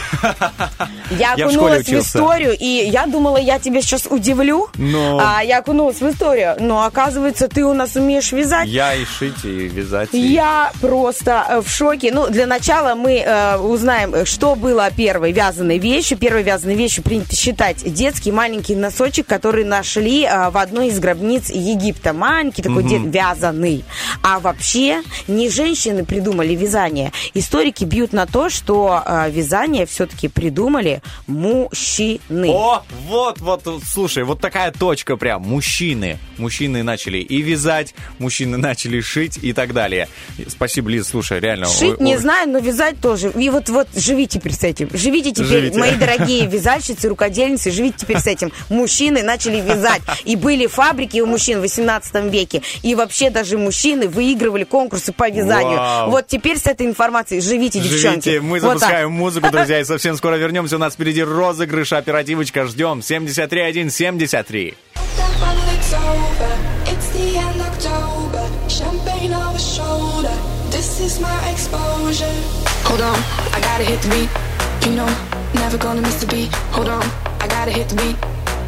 S3: Я
S2: Я в школе
S3: окунулась в, историю, и я думала, я тебя сейчас удивлю.
S2: Но-
S3: А я окунулась в историю. Но оказывается, ты у нас умеешь вязать.
S2: Я и шить, и вязать. и-
S3: Я просто э, в шоке. Ну, для начала мы э, узнаем, что было первой вязаной вещью. Первой вязаной вещью принято считать детский маленький носочек, который нашли э, в одной из гробниц Египта. Маленький такой дед вязаный. А вообще не женщины придумали вязание. Историки бьют на то, что э, вязание все-таки придумали мужчины.
S2: О, вот, вот, вот, слушай, вот такая точка прям. Мужчины. Мужчины начали и вязать, мужчины начали шить и так далее. Спасибо, Лиз, слушай, реально.
S3: Шить не знаю, но вязать тоже. И вот, вот живите теперь с этим. Живите теперь,
S2: Живите.
S3: мои дорогие вязальщицы, рукодельницы, живите теперь с этим. Мужчины начали вязать. И были фабрики у мужчин в 18 веке. И вообще даже мужчины выигрывали конкурсы по вязанию.
S2: Вау.
S3: Вот теперь с этой информацией живите, девчонки.
S2: Живите, мы
S3: Вот
S2: запускаем музыку, друзья, и совсем скоро вернемся. У нас впереди розыгрыш, оперативочка, ждем. 73173.
S14: It's over. It's the end October. Champagne over shoulder. This is my exposure. Hold on, I gotta hit the beat. You know, never gonna miss the beat. Hold on, I gotta hit the beat.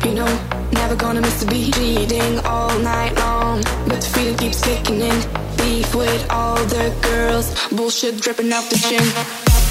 S14: You know, never gonna miss the beat. Reading all night long, but the feeling keeps kicking in. Beef with all the girls, bullshit dripping off the chin.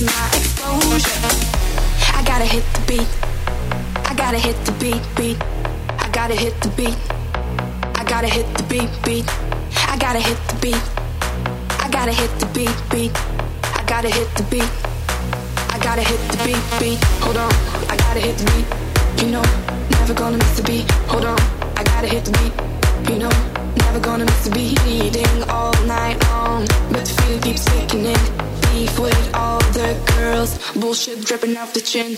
S14: Is my. I gotta hit the beat. I gotta hit the beat, beat. I gotta hit the beat. I gotta hit the beat, beat. I gotta hit the beat. I gotta hit the beat, beat. I gotta hit the beat. I gotta hit the beat, beat. Hold on, I gotta hit the beat. You know, never gonna miss the beat. Hold on, I gotta hit the beat. You know, never gonna miss the beat. Reading all night long, but the feeling keeps kicking in. Beef with all the girls, bullshit dripping off the chin.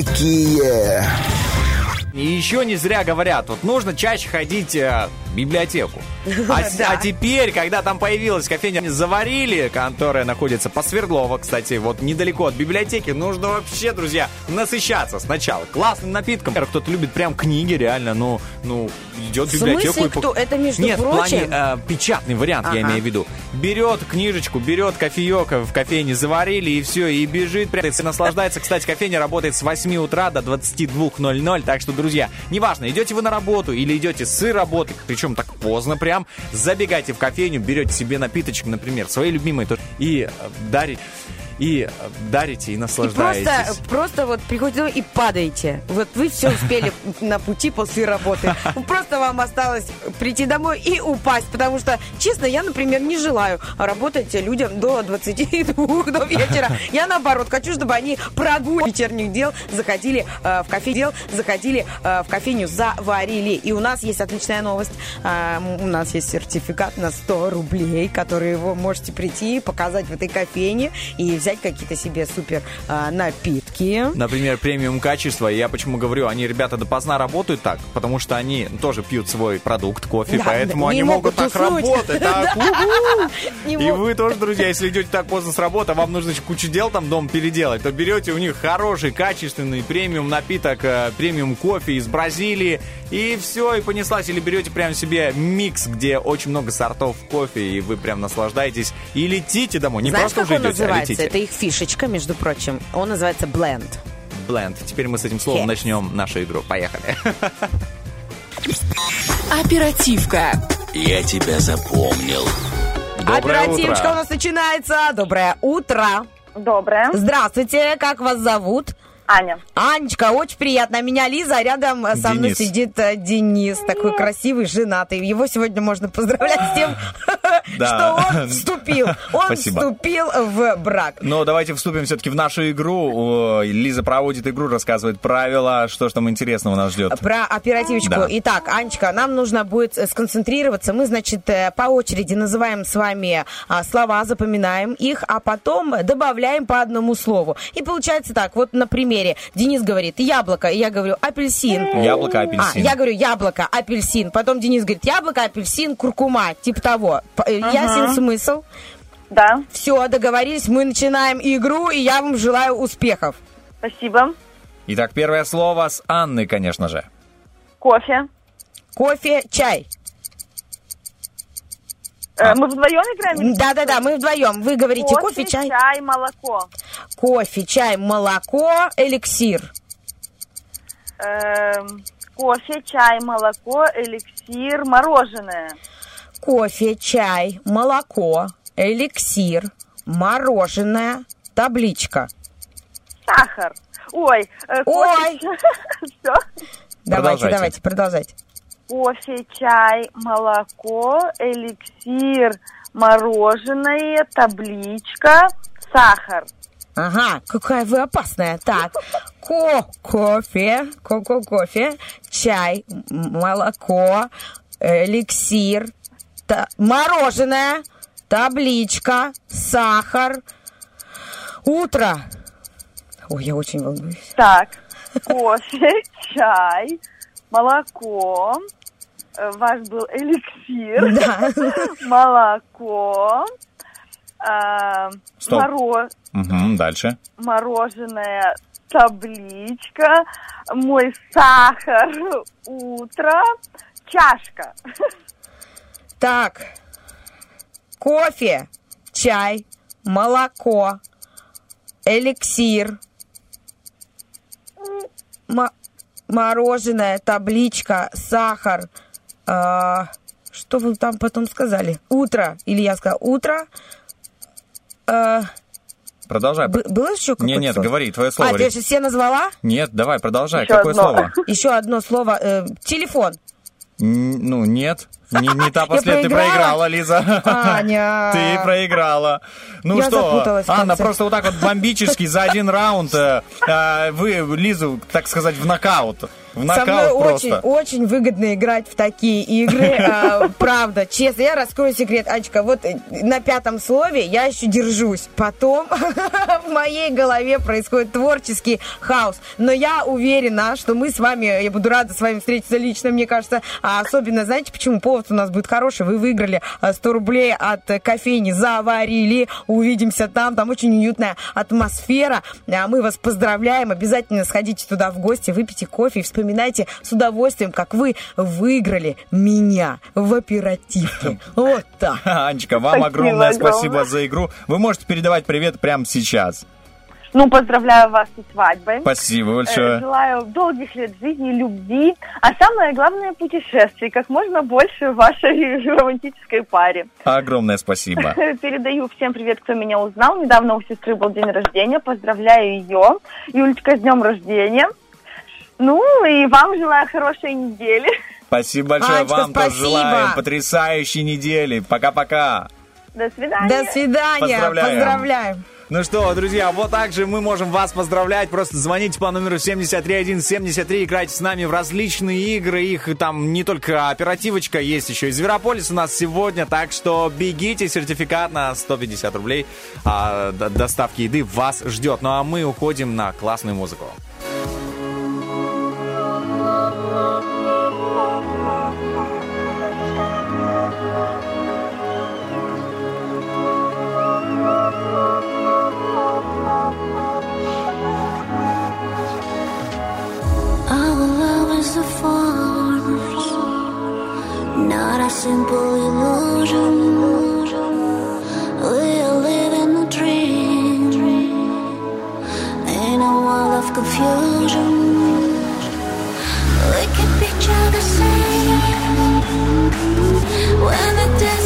S15: Уф, какие!
S2: Еще не зря говорят, вот нужно чаще ходить э, библиотеку. А, а теперь, когда там появилась кофейня «Заварили», которая находится по Свердлова, кстати, вот недалеко от библиотеки, нужно вообще, друзья, насыщаться сначала классным напитком. Кто-то любит прям книги, реально, ну, ну идет в
S3: В
S2: библиотеку
S3: смысле,
S2: и...
S3: кто? Это, между
S2: Нет, в
S3: прочим-
S2: плане э, печатный вариант, я
S3: Ага.
S2: имею в виду. Берет книжечку, берет кофеек в кофейне «Заварили» и все, и бежит, и наслаждается. Кстати, кофейня работает с 8 утра до 22.00, так что, друзья, неважно, идете вы на работу или идете с работы, причем так поздно прям, забегайте в кофейню, берете себе напиточек, например, свои любимые, и э, дарите, и э, дарите, и
S3: И
S2: наслаждаетесь.
S3: просто, просто вот приходите и падаете. Вот вы все успели на пути после работы. Просто вам осталось прийти домой и упасть. Потому что, честно, я, например, не желаю работать людям до 22 до вечера. Я, наоборот, хочу, чтобы они прогулки вечерних дел заходили э, в кофе дел, заходили э, в кофейню, заварили. И у нас есть отличная новость. Э, м, у нас есть сертификат на 100 рублей, который вы можете прийти, показать в этой кофейне и взять какие-то себе супер э, напитки.
S2: Например, премиум качество. Я почему говорю, они, ребята, допоздна работают так, потому что они тоже пьют свой продукт, кофе,
S3: Да,
S2: поэтому они могут, так
S3: уснуть.
S2: работать. так, И
S3: могут.
S2: вы тоже, друзья, если идете так поздно с работы, а вам нужно еще кучу дел там дом переделать, то берете у них хороший, качественный премиум напиток, э, премиум кофе из Бразилии, и все, и понеслась. Или берете прям себе микс, где очень много сортов кофе, и вы прям наслаждаетесь, и летите домой. Не
S3: Знаешь,
S2: просто уже идете, а летите.
S3: Это их фишечка, между прочим. Он называется Blend.
S2: Бленд. Теперь мы с этим словом
S3: Yes.
S2: начнем нашу игру. Поехали.
S10: Оперативка.
S11: Я тебя запомнил.
S2: Доброе
S3: Оперативочка
S2: утро.
S3: у нас начинается. Доброе утро.
S16: Доброе.
S3: Здравствуйте, как вас зовут?
S16: Аня.
S3: Анечка, очень приятно. Меня Лиза, а рядом э, со мной
S2: Денис.
S3: сидит э, Денис, такой красивый, женатый. Его сегодня можно поздравлять с тем, что он вступил. Он вступил в брак.
S2: Но давайте вступим все-таки в нашу игру. Лиза проводит игру, рассказывает правила, что ж там интересного нас ждет.
S3: Про оперативочку. Итак, Анечка, нам нужно будет э, сконцентрироваться. Мы, значит, э, по очереди называем с вами а, слова, запоминаем их, а потом добавляем по одному слову. И получается так, вот на примере. Денис говорит яблоко, и я говорю апельсин.
S2: Яблоко,
S3: А,
S2: апельсин.
S3: я говорю яблоко, апельсин. Потом Денис говорит яблоко, апельсин, куркума. Типа того. П- э, Ясен смысл?
S16: Да,
S3: Все, договорились. Мы начинаем игру, и я вам желаю успехов.
S16: спасибо.
S2: Итак, первое слово с Анны, конечно же.
S16: Кофе.
S3: Кофе, чай.
S16: Э, мы вдвоем играем?
S3: Да-да-да, мы вдвоем. Вы говорите кофе, чай.
S16: чай, молоко.
S3: Кофе, чай, молоко, эликсир.
S16: Эм, кофе, чай, молоко, эликсир, мороженое.
S3: Кофе, чай, молоко, эликсир, мороженое, табличка.
S16: Сахар. Ой, э,
S3: Ой.
S16: кофе, все.
S3: Давайте, давайте, продолжайте.
S16: Кофе, чай, молоко, эликсир, мороженое, табличка, сахар.
S3: Ага, какая вы опасная. Так, ко кофе, ко-ко кофе, чай, молоко, эликсир, та- мороженое, табличка, сахар, утро. Ой, я очень волнуюсь.
S16: Так, кофе, чай, молоко. Э, Ваш был эликсир.
S3: Да.
S16: Молоко. а,
S2: Стоп.
S16: моро-
S2: Угу, дальше.
S16: мороженое, табличка. Мой сахар. Утро. Чашка.
S3: Так, кофе, чай, молоко, эликсир, мо- мороженое, табличка, сахар. А, что вы там потом сказали? Утро. Или я сказала утро. А,
S2: Продолжай.
S3: б- было еще какое-то
S2: Не, нет,
S3: слово?
S2: говори, твое слово.
S3: А, ты же все назвала?
S2: Нет, давай, продолжай.
S16: Еще
S2: Какое
S16: одно.
S2: слово?
S3: Еще одно слово. э, телефон.
S2: Н- Ну, нет. Не, не та последняя. Ты
S3: проиграла?
S2: Лиза.
S3: Аня.
S2: Ты проиграла. Ну
S3: Я
S2: что,
S3: запуталась в
S2: Анна, просто вот так вот бомбически за один раунд э, э, вы Лизу, так сказать, в нокаут. В
S3: Со мной очень, очень выгодно играть в такие игры. а, Правда, честно. Я раскрою секрет, Ачка. Вот э, на пятом слове я еще держусь. Потом в моей голове происходит творческий хаос. Но я уверена, что мы с вами, я буду рада с вами встретиться лично, мне кажется. А особенно, знаете, почему повод у нас будет хороший? Вы выиграли а, 100 рублей от э, кофейни «Заварили». Увидимся там. Там очень уютная атмосфера. А Мы вас поздравляем. Обязательно сходите туда в гости, выпейте кофе и вспоминайте с удовольствием, как вы выиграли меня в оперативке. Вот так.
S2: Анечка, вам
S16: Спасибо
S2: огромное
S16: огромное.
S2: спасибо за игру. Вы можете передавать привет прямо сейчас.
S16: Ну, поздравляю вас со свадьбой.
S2: Спасибо
S16: Э,
S2: большое.
S16: Желаю долгих лет жизни, любви, а самое главное путешествий, как можно больше в вашей романтической паре.
S2: Огромное спасибо.
S16: Передаю всем привет, кто меня узнал. Недавно у сестры был день рождения. Поздравляю ее. Юлечка, с днем рождения. Ну, и вам желаю хорошей недели.
S2: Спасибо большое.
S3: Анечка,
S2: Вам тоже
S3: спасибо.
S2: желаем потрясающей недели. Пока-пока.
S16: До свидания.
S3: До свидания.
S2: Поздравляем.
S3: Поздравляем.
S2: Ну что, друзья, вот так же мы можем вас поздравлять. Просто звоните по номеру 73173, играйте с нами в различные игры. Их там не только оперативочка, есть еще и Зверополис у нас сегодня. Так что бегите, сертификат на 150 рублей а, доставки еды вас ждет. Ну а мы уходим на классную музыку.
S13: Simple illusion. We are living a dream in a world of confusion. When the desert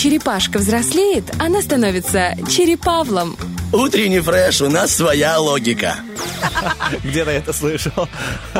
S10: черепашка взрослеет, она становится черепавлом.
S11: Утренний фреш, у нас своя логика.
S2: Где-то это слышал.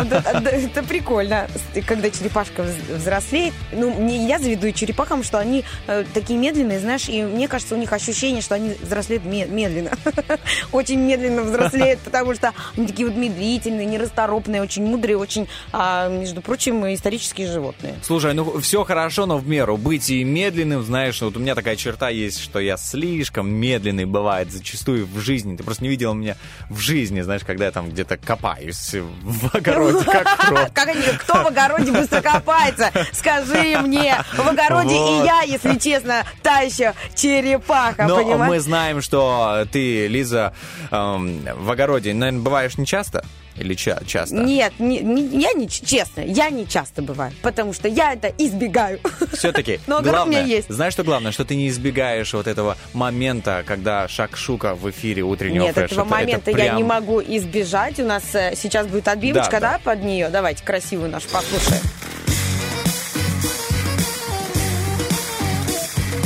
S3: Это, прикольно, когда черепашка вз- взрослеет. Ну, мне, я завидую черепахам, что они э, такие медленные, знаешь, и мне кажется, у них ощущение, что они взрослеют ме- медленно. Очень медленно взрослеют, потому что они такие вот медлительные, нерасторопные, очень мудрые, очень, а, между прочим, исторические животные.
S2: Слушай, ну все хорошо, но в меру. Быть и медленным, знаешь, вот у меня такая черта есть, что я слишком медленный бывает зачастую в жизни. Ты просто не видел меня в жизни, знаешь, когда я там где-то копаюсь в огороде, как крот.
S3: Как они, кто в огороде быстро копается? Скажи мне, в огороде
S2: Вот.
S3: и я, если честно, та еще черепаха,
S2: Но
S3: понимаешь?
S2: мы знаем, что ты, Лиза, эм, в огороде, наверное, бываешь не часто? Или ча- часто?
S3: Нет, не- не- я не честно, я не часто бываю, потому что я это избегаю.
S2: Все-таки,
S3: Но огород у
S2: главное,
S3: меня есть.
S2: знаешь, что главное? Что ты не избегаешь вот этого момента, когда шакшука в эфире утреннего
S3: Нет,
S2: фреша.
S3: этого
S2: Это- это
S3: момента я
S2: прям-
S3: не могу избежать. У нас э, сейчас будет отбивочка,
S2: Да,
S3: да, под нее. Давайте красивую нашу послушаем.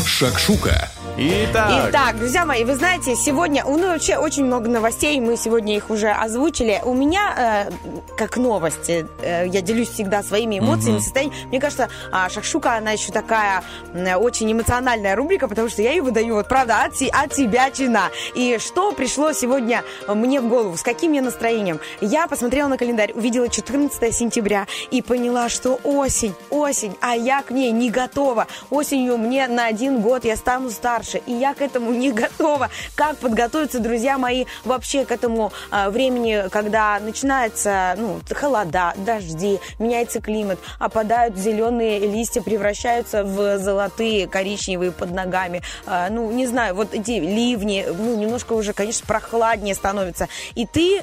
S12: Шакшука.
S2: Итак,
S3: Итак, друзья мои, вы знаете, сегодня, ну, вообще очень много новостей, мы сегодня их уже озвучили. У меня, э, как новости, э, я делюсь всегда своими эмоциями,
S4: Мгм.
S3: состоянием. Мне кажется, а, Шакшука, она еще такая м, очень эмоциональная рубрика, потому что я ее выдаю, вот правда, от, от себя чина. И что пришло сегодня мне в голову, с каким я настроением? Я посмотрела на календарь, увидела 14 сентября и поняла, что осень, осень, а я к ней не готова. Осенью мне на один год я стану старше, и я к этому не готова. Как подготовиться, друзья мои, вообще к этому а, времени, когда начинается ну, холода, дожди, меняется климат, опадают зеленые листья, превращаются в золотые, коричневые под ногами. А, ну, не знаю, вот эти ливни, ну, немножко уже, конечно, прохладнее становится. И ты,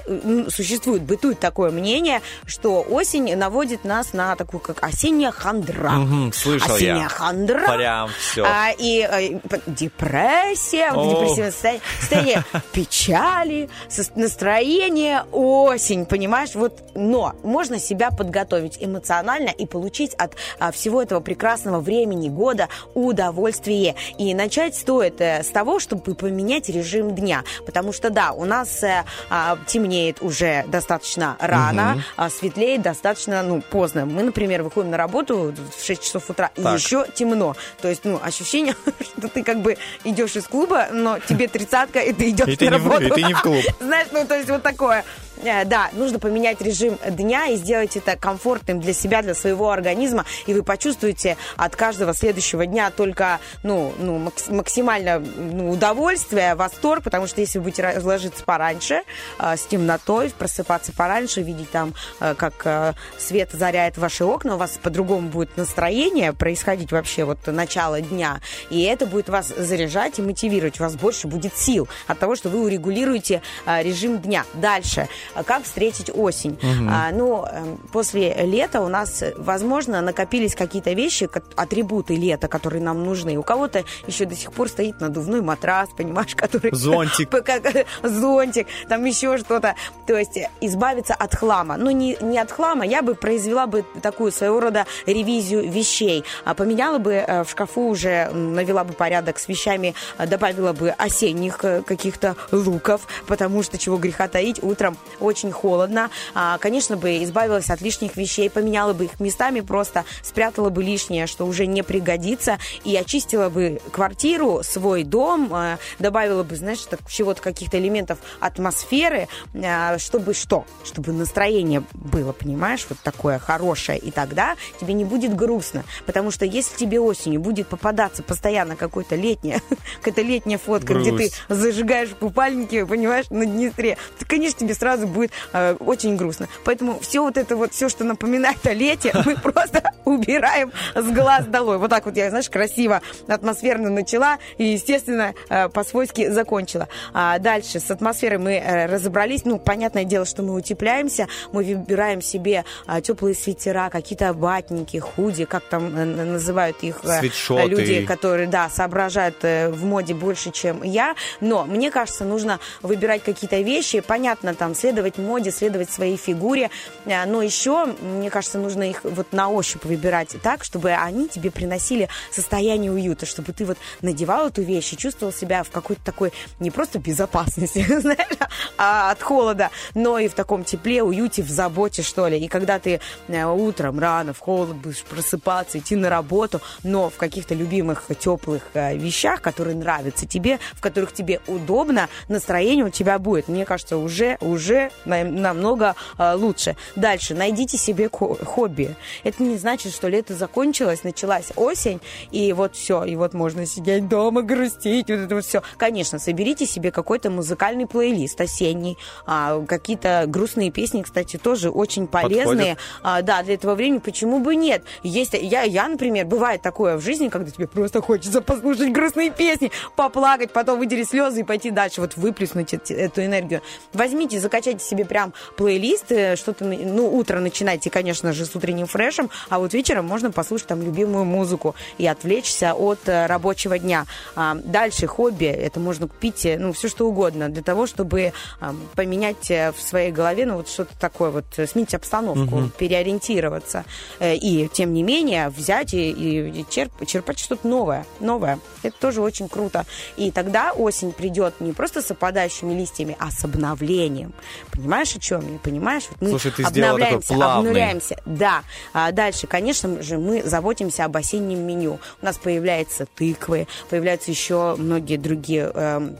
S3: существует, бытует такое мнение, что осень наводит нас на такую, как осенняя хандра.
S2: Мгм, слышал я.
S3: Осенняя хандра.
S2: Прям всё.
S3: А, и э, п- депрессия, вот депрессивное состояние, состояние печали, настроение, осень, понимаешь? Вот, но можно себя подготовить эмоционально и получить от а, всего этого прекрасного времени года удовольствие. И начать стоит э, с того, чтобы поменять режим дня, потому что да, у нас э, а, темнеет уже достаточно рано,
S4: Мгм.
S3: а светлеет достаточно ну, поздно. Мы, например, выходим на работу в 6 часов утра, и
S4: Так.
S3: еще темно. То есть, ну, ощущение, что ты как бы идешь из клуба, но тебе тридцатка, и ты идешь
S2: И ты
S3: на
S2: не в-
S3: работу.
S2: и ты не в клуб.
S3: Знаешь, ну, то есть вот такое. Э, Да, нужно поменять режим дня и сделать это комфортным для себя, для своего организма, и вы почувствуете от каждого следующего дня только, ну, ну макс- максимально ну, удовольствие, восторг, потому что если вы будете ложиться пораньше, э, с темнотой, просыпаться пораньше, видеть там, э, как свет заряет ваши окна, у вас по-другому будет настроение происходить вообще вот начало дня, и это будет вас заряжать и мотивировать, у вас больше будет сил от того, что вы урегулируете режим дня. Дальше, как встретить осень?
S4: Мгм.
S3: А, ну, э, после лета у нас, э, возможно, накопились какие-то вещи, атрибуты лета, которые нам нужны. У кого-то еще до сих пор стоит надувной матрас, понимаешь, который...
S2: Зонтик.
S3: Как- Зонтик, там еще что-то. То есть э, избавиться от хлама. Но не, не от хлама, я бы произвела бы такую своего рода ревизию вещей. А Поменяла бы э, в шкафу уже, навела бы порядок с вещами, э, добавила бы осенних э, каких-то луков, потому что, чего греха таить, утром очень холодно. А, Конечно бы избавилась от лишних вещей, поменяла бы их местами, просто спрятала бы лишнее, что уже не пригодится, и очистила бы квартиру, свой дом, э, добавила бы, знаешь, так, чего-то, каких-то элементов атмосферы, э, чтобы что? Чтобы настроение было, понимаешь, вот такое хорошее, и тогда тебе не будет грустно, потому что если тебе осенью будет попадаться постоянно какой-то летняя, какая-то летняя фотка, где ты
S4: Грусть.
S3: зажигаешь в купальнике, понимаешь, на Днестре, то, конечно, тебе сразу будет э, очень грустно. Поэтому все вот это вот, все, что напоминает о лете, мы просто убираем с глаз долой. Вот так вот я, знаешь, красиво, атмосферно начала и, естественно, э, по-свойски закончила. А дальше с атмосферой мы э, разобрались. Ну, понятное дело, что мы утепляемся, мы выбираем себе э, теплые свитера, какие-то ватники, худи, как там э, называют их э,
S2: Свитшоты.
S3: люди, которые, да, соображают э, в моде больше, чем я. Но мне кажется, нужно выбирать какие-то вещи, понятно, там, следовать следовать моде, следовать своей фигуре. А, Но еще, мне кажется, нужно их вот на ощупь выбирать так, чтобы они тебе приносили состояние уюта, чтобы ты вот надевал эту вещь и чувствовал себя в какой-то такой не просто безопасности, знаешь, а от холода, но и в таком тепле, уюте, в заботе, что ли. И когда ты э, утром рано в холод будешь просыпаться, идти на работу, но в каких-то любимых теплых э, вещах, которые нравятся тебе, в которых тебе удобно, настроение у тебя будет. Мне кажется, уже, уже на- намного э, лучше. Дальше, найдите себе хобби. Это не значит, что лето закончилось, началась осень, и вот все, и вот можно сидеть дома, грустить, вот это вот все. Конечно, соберите себе какой-то музыкальный плейлист осенний, а, какие-то грустные песни, кстати, тоже очень полезные. А, да, для этого времени почему бы нет? Есть, я, я, например, бывает такое в жизни, когда тебе просто хочется послушать грустные песни, поплакать, потом выделить слезы и пойти дальше, вот выплеснуть эту энергию. Возьмите, закачайте себе прям плейлист, э, что-то, ну, утро начинайте, конечно же, с утренним фрешем, а вот вечером можно послушать там любимую музыку и отвлечься от э, рабочего дня. А, дальше хобби, это можно купить, э, ну, все что угодно, для того, чтобы а, поменять в своей голове, ну, вот что-то такое, вот, сменить обстановку,
S4: Мгм.
S3: переориентироваться. И, тем не менее, взять и, и черп- черпать что-то новое, новое. Это тоже очень круто. И тогда осень придет не просто с опадающими листьями, а с обновлением. Понимаешь, о чем я? Понимаешь? Вот мы
S2: Слушай, ты такой
S3: обновляемся,
S2: плавный.
S3: обнуляемся. Да. А дальше, конечно же, мы заботимся об осеннем меню. У нас появляются тыквы, появляются еще многие другие эм,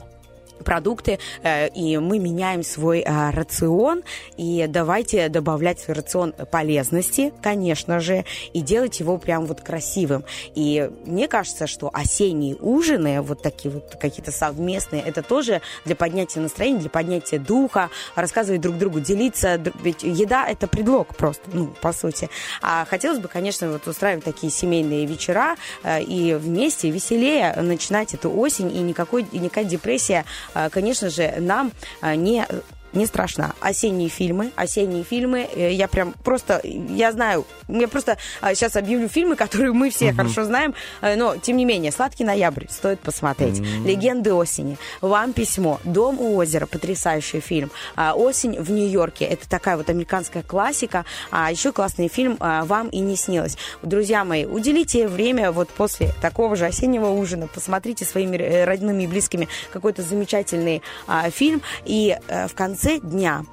S3: продукты, э, и мы меняем свой э, рацион, и давайте добавлять в рацион полезности, конечно же, и делать его прям вот красивым. И мне кажется, что осенние ужины, вот такие вот какие-то совместные, это тоже для поднятия настроения, для поднятия духа, рассказывать друг другу, делиться, ведь еда это предлог просто, ну, по сути. А хотелось бы, конечно, вот устраивать такие семейные вечера э, и вместе веселее начинать эту осень, и никакой, никакая депрессия, конечно же, нам э, не не страшно. Осенние фильмы, осенние фильмы, э, я прям просто, я знаю, я просто сейчас объявлю фильмы, которые мы все
S4: Мгм.
S3: хорошо знаем, э, но, тем не менее, «Сладкий ноябрь» стоит посмотреть.
S4: М.
S3: «Легенды осени», «Вам письмо», «Дом у озера», потрясающий фильм. А, «Осень в Нью-Йорке», это такая вот американская классика, а еще классный фильм а, «Вам и не снилось». Друзья мои, уделите время вот после такого же осеннего ужина, посмотрите своими э, родными и близкими какой-то замечательный а, фильм, и в конце дня. м,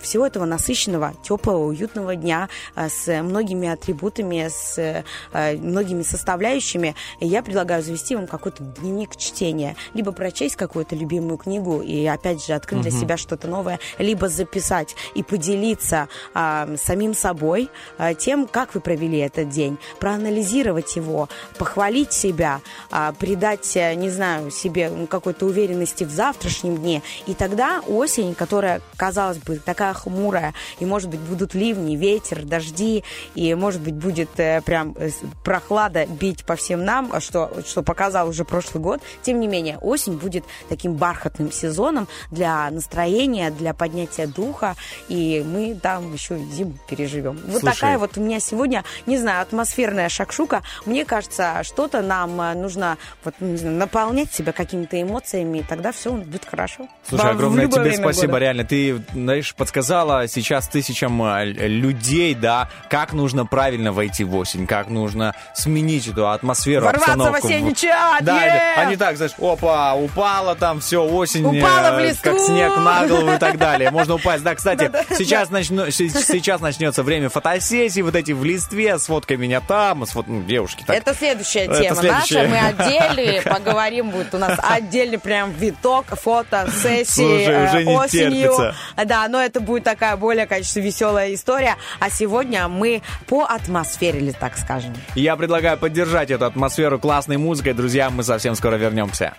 S3: всего этого насыщенного, теплого, уютного дня а, с многими атрибутами, с э, многими составляющими, я предлагаю завести вам какой-то дневник чтения. Либо прочесть какую-то любимую книгу и, опять же, открыть для
S4: Мгм.
S3: себя что-то новое, либо записать и поделиться а, самим собой а, тем, как вы провели этот день, проанализировать его, похвалить себя, а, придать, э, не знаю, себе какой-то уверенности в завтрашнем дне. И тогда осень, которая, казалось бы, такая хмурая, и, может быть, будут ливни, ветер, дожди, и, может быть, будет э, прям э, прохлада бить по всем нам, а что, что показал уже прошлый год. Тем не менее, осень будет таким бархатным сезоном для настроения, для поднятия духа, и мы там еще зиму переживем. Вот
S2: Слушай.
S3: такая вот у меня сегодня, не знаю, атмосферная шакшука. Мне кажется, что-то нам э, нужно вот, не знаю, наполнять себя какими-то эмоциями, и тогда все будет хорошо.
S2: Слушай,
S3: Во- в
S2: огромное тебе спасибо,
S3: года.
S2: реально. Ты, знаешь, подсказала сейчас тысячам э, людей, да, как нужно правильно войти в осень, как нужно сменить эту атмосферу,
S3: Ворваться в
S2: обстановку.
S3: осенний чат,
S2: Да, а не так, знаешь, опа, упала там, все, осень,
S3: Упала в
S2: э,
S3: листву.
S2: как снег на голову и так далее. Можно упасть. Да, кстати, сейчас, начну- с- сейчас начнется время фотосессий, вот эти в листве, сфоткай меня там, сфот... ну, девушки. Так.
S3: Это следующая
S2: Это
S3: тема
S2: следующая.
S3: наша. Мы отдельно поговорим. Будет у нас отдельный прям виток, фото, сессии
S2: Слушай,
S3: э,
S2: уже не
S3: осенью.
S2: терпится.
S3: Да, но это будет такая более, конечно, веселая история. А сегодня мы по атмосфере, или так скажем.
S2: Я предлагаю поддержать эту атмосферу классной музыкой. Друзья, мы совсем скоро вернемся.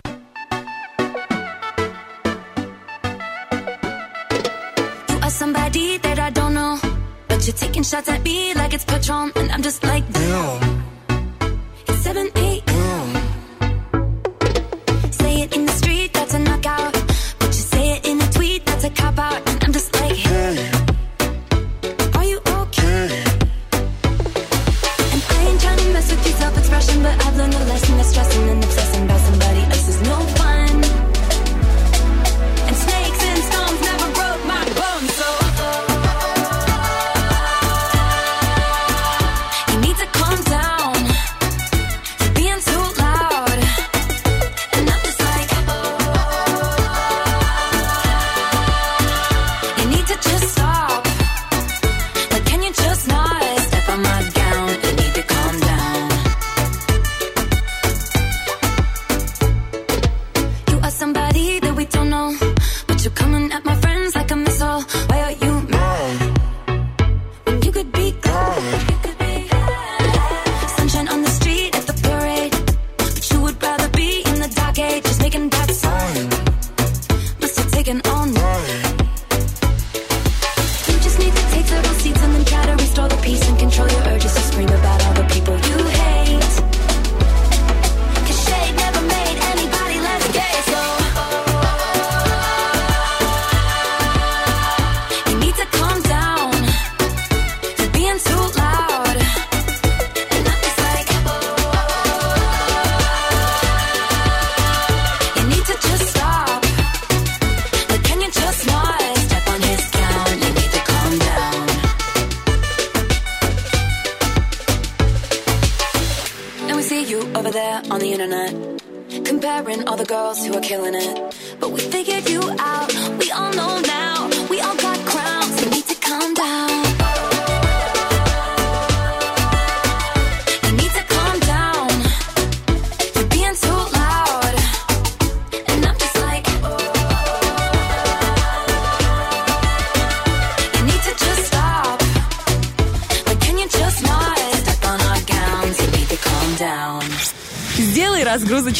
S13: You are somebody that I don't know. But you're taking shots at me like it's Patron. And I'm just like, damn.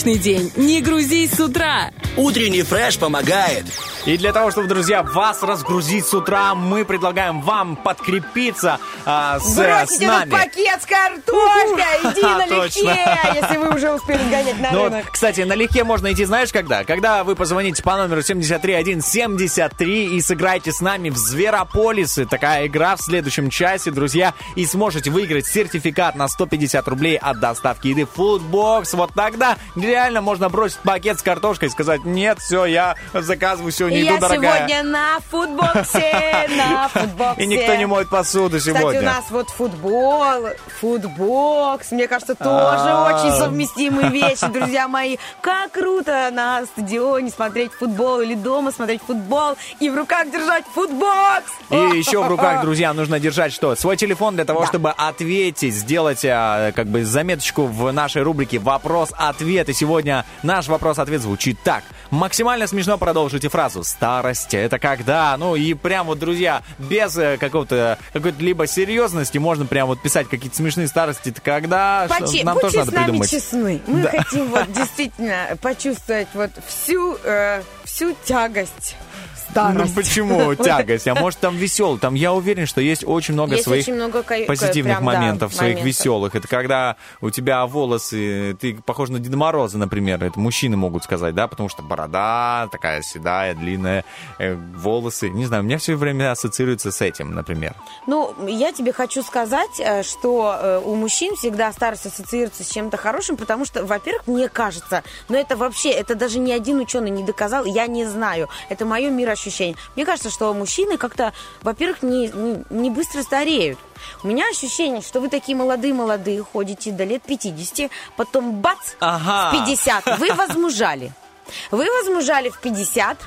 S10: Разгрузочный день. Не грузись с утра.
S11: Утренний фреш помогает.
S2: И для того, чтобы, друзья, вас разгрузить с утра, мы предлагаем вам подкрепиться а, с,
S3: Бросить
S2: с нами.
S3: этот картошкой, иди налегке,
S2: Точно.
S3: если вы уже успели сгонять на
S2: Ну
S3: рынок.
S2: кстати, налегке можно идти, знаешь, когда? Когда вы позвоните по номеру 73173 и сыграете с нами в Зверополисы. Такая игра в следующем часе, друзья. И сможете выиграть сертификат на 150 рублей от доставки еды Foodbox. Вот тогда реально можно бросить пакет с картошкой и сказать, нет, все, я заказываю сегодня еду,
S3: я
S2: дорогая.
S3: сегодня на футбоксе, на футбоксе.
S2: И никто не моет посуду
S3: Кстати,
S2: сегодня.
S3: у нас вот футбол, футбокс, мне кажется, тоже
S2: А.
S3: очень совместимые вещи, друзья мои. Как круто на стадионе смотреть футбол или дома смотреть футбол и в руках держать футбокс.
S2: И еще в руках, друзья, нужно держать что? Свой телефон для того,
S3: Да.
S2: чтобы ответить, сделать а, как бы заметочку в нашей рубрике «Вопрос-ответ». И сегодня наш вопрос-ответ звучит так. Максимально смешно продолжите фразу «Старость – это когда?» Ну и прям вот, друзья, без э, какого-то, какой-то либо серьезности можно прям вот писать какие-то смешные старости. Это когда?
S3: Почи-
S2: Нам
S3: будьте
S2: тоже надо
S3: с нами
S2: придумать.
S3: честны. Мы
S2: Да.
S3: хотим вот действительно почувствовать вот всю, э, всю тягость
S2: Ну
S3: старости.
S2: почему тягость? А может там веселый? Там я уверен, что есть очень много
S3: Есть
S2: своих
S3: очень много
S2: позитивных
S3: прям, да,
S2: моментов, своих
S3: моментов.
S2: веселых. Это когда у тебя волосы, ты похож на Деда Мороза, например. Это мужчины могут сказать, да, потому что борода такая седая, длинная, э, волосы. Не знаю, у меня все время ассоциируется с этим, например.
S3: Ну, я тебе хочу сказать, э, что э, у мужчин всегда старость ассоциируется с чем-то хорошим, потому что, во-первых, мне кажется, но это вообще, это даже ни один ученый не доказал, я не знаю, это мое мироощущение. Мне кажется, что мужчины как-то, во-первых, не, не, не быстро стареют. У меня ощущение, что вы такие молодые-молодые, ходите до лет 50, потом бац,
S2: Ага.
S3: в 50, вы возмужали. Вы возмужали в 50,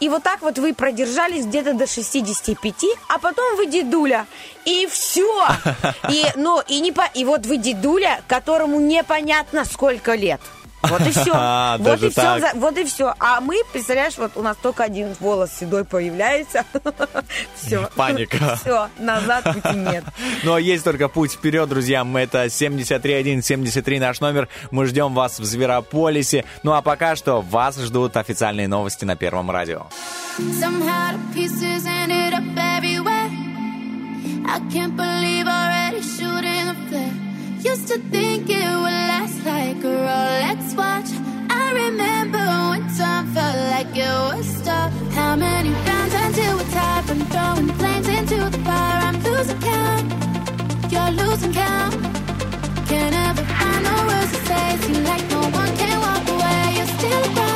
S3: и вот так вот вы продержались где-то до 65, а потом вы дедуля. И все. И, ну, и, не по... и вот вы дедуля, которому непонятно сколько лет. Вот и все.
S2: А,
S3: вот, и все вот и все. А мы, представляешь, вот у нас только один волос седой появляется. Все.
S2: Паника.
S3: Все, назад пути нет.
S2: Но есть только путь вперед, друзья. Мы Это 73173 наш номер. Мы ждем вас в Зверополисе. Ну а пока что вас ждут официальные новости на Первом радио.
S17: Used to think Rolex watch. I remember when time felt like it would stop. How many rounds until we're tired from throwing flames into the fire? I'm losing count. You're losing count. Can't ever find the words to say. Seem like no one can walk away. You're still around.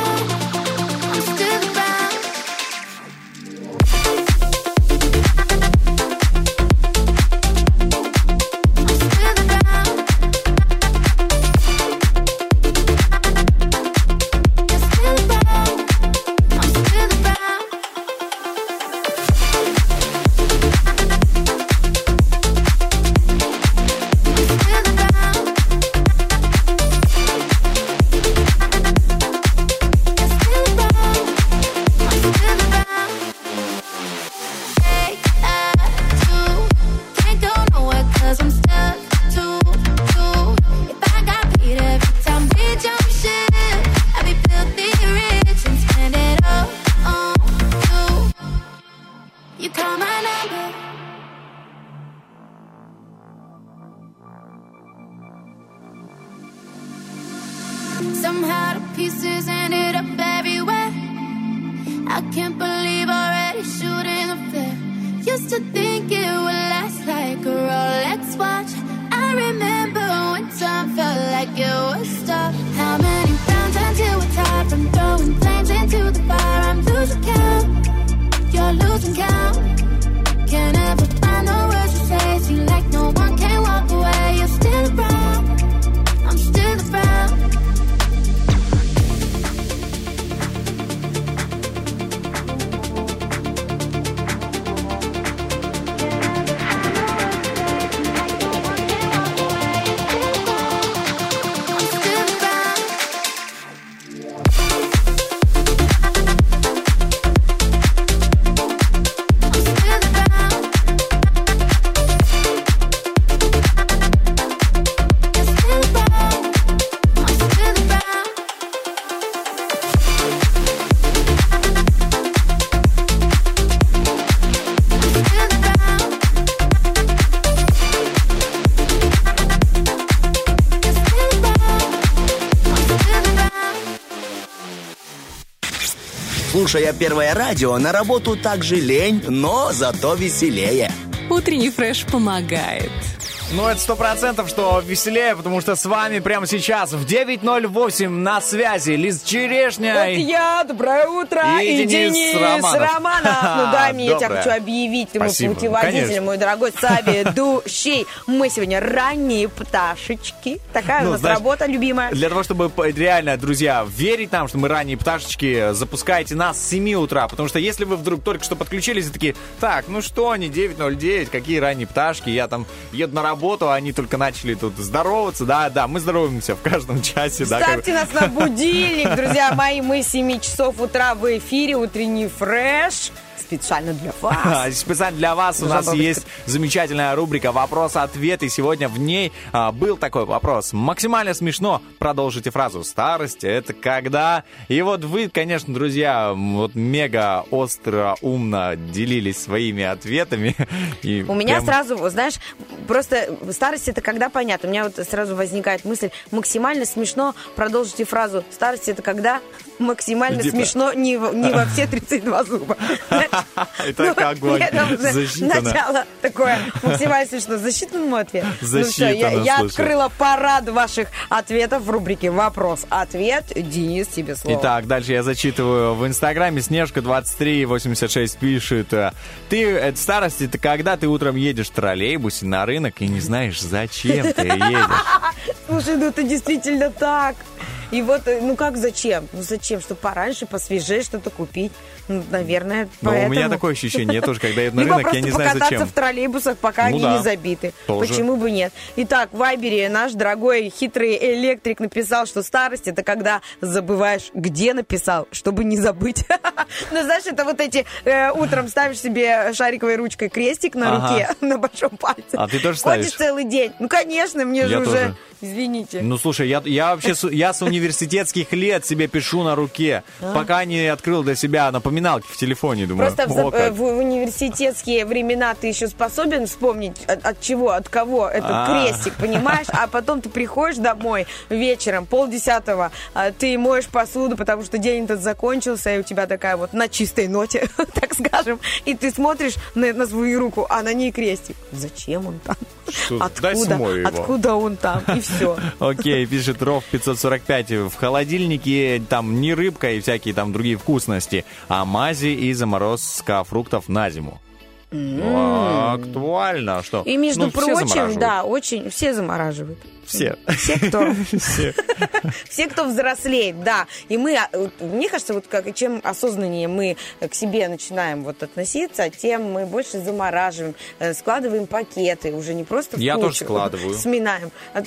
S11: Слушая первое радио, на работу также лень, но зато веселее.
S10: Утренний фреш помогает.
S2: Ну, это сто процентов, что веселее, потому что с вами прямо сейчас в 9.08 на связи Лиз Черешня.
S3: Вот я, доброе утро,
S2: И
S3: и,
S2: Денис
S3: Денис,
S2: Романов.
S3: Романов. Ну да, мне я тебя хочу объявить, ты мой путеводитель, мой дорогой соведущий. Мы сегодня ранние пташечки. Такая
S2: Ну,
S3: у нас
S2: знаешь,
S3: работа любимая.
S2: Для того, чтобы п- реально, друзья, верить нам, что мы ранние пташечки, запускайте нас с 7 утра. Потому что если вы вдруг только что подключились и такие, так, ну что они, 9.09, какие ранние пташки, я там еду на работу, а они только начали тут здороваться. Да, да, мы здороваемся в каждом часе. да.
S3: Ставьте нас на будильник, друзья мои. Мы с 7 часов утра в эфире. Утренний фреш. Специально для вас.
S2: А, Специально для вас у нас есть замечательная рубрика «Вопрос-ответ». И сегодня в ней а, был такой вопрос. Максимально смешно. Продолжите фразу. Старость — это когда... И вот вы, конечно, друзья, вот мега остро, умно делились своими ответами. И
S3: У меня
S2: прям-
S3: сразу, знаешь, просто старость это когда понятно. У меня вот сразу возникает мысль, максимально смешно, продолжите фразу, старость это когда максимально
S2: Типа.
S3: смешно не, не во все 32 зуба.
S2: Это как
S3: уже
S2: засчитано.
S3: Начало такое максимально смешно. Засчитан мой ответ? Ну все, я, открыла парад ваших ответов в рубрике «Вопрос-ответ». Денис, тебе слово.
S2: Итак, дальше я зачитываю. В Инстаграме Снежка2386 пишет. э, Ты, это старость, это когда ты утром едешь в троллейбусе на рынок и не знаешь, зачем ты едешь.
S3: Слушай, ну это действительно так. И вот, э, ну как зачем? Ну зачем? Чтобы пораньше, посвежее что-то купить. Ну, наверное,
S2: Но
S3: поэтому.
S2: у меня такое ощущение, я тоже, когда еду на рынок, я не знаю,
S3: покататься
S2: зачем.
S3: в троллейбусах, пока
S2: Ну
S3: они
S2: да.
S3: не забиты.
S2: Тоже.
S3: Почему бы нет? Итак, в Вайбере наш дорогой хитрый электрик написал, что старость это когда забываешь, где написал, чтобы не забыть. Ну, знаешь, это вот эти э, утром ставишь себе шариковой ручкой крестик на
S2: Ага.
S3: руке, на большом пальце.
S2: А ты тоже
S3: Ходишь
S2: ставишь?
S3: целый день. Ну, конечно, мне
S2: Я
S3: же уже, извините.
S2: Ну, слушай, я, я вообще я с университетских лет себе пишу на руке,
S3: А?
S2: пока не открыл для себя напоминалки в телефоне, думаю.
S3: Просто в,
S2: о,
S3: в университетские времена ты еще способен вспомнить от, от чего, от кого этот
S2: А.
S3: крестик, понимаешь? А потом ты приходишь домой вечером, полдесятого, а, ты моешь посуду, потому что день этот закончился, и у тебя такая вот на чистой ноте, так скажем, и ты смотришь на, на свою руку, а на ней крестик. Зачем он там?
S2: Что?
S3: Откуда? Откуда он там? И все.
S2: Окей, пишет Ров 545. В холодильнике там не рыбка и всякие там другие вкусности, а мази и заморозка фруктов на зиму. Ну, актуально, что?
S3: И между
S2: Ну,
S3: прочим, да, очень все замораживают.
S2: Все.
S3: Все, кто
S2: Все.
S3: Все, кто взрослеет, да. И мы, а, мне кажется, вот как, чем осознаннее мы к себе начинаем вот относиться, тем мы больше замораживаем, э, складываем пакеты, уже не просто в
S2: Я
S3: кучу,
S2: тоже складываю.
S3: Сминаем. А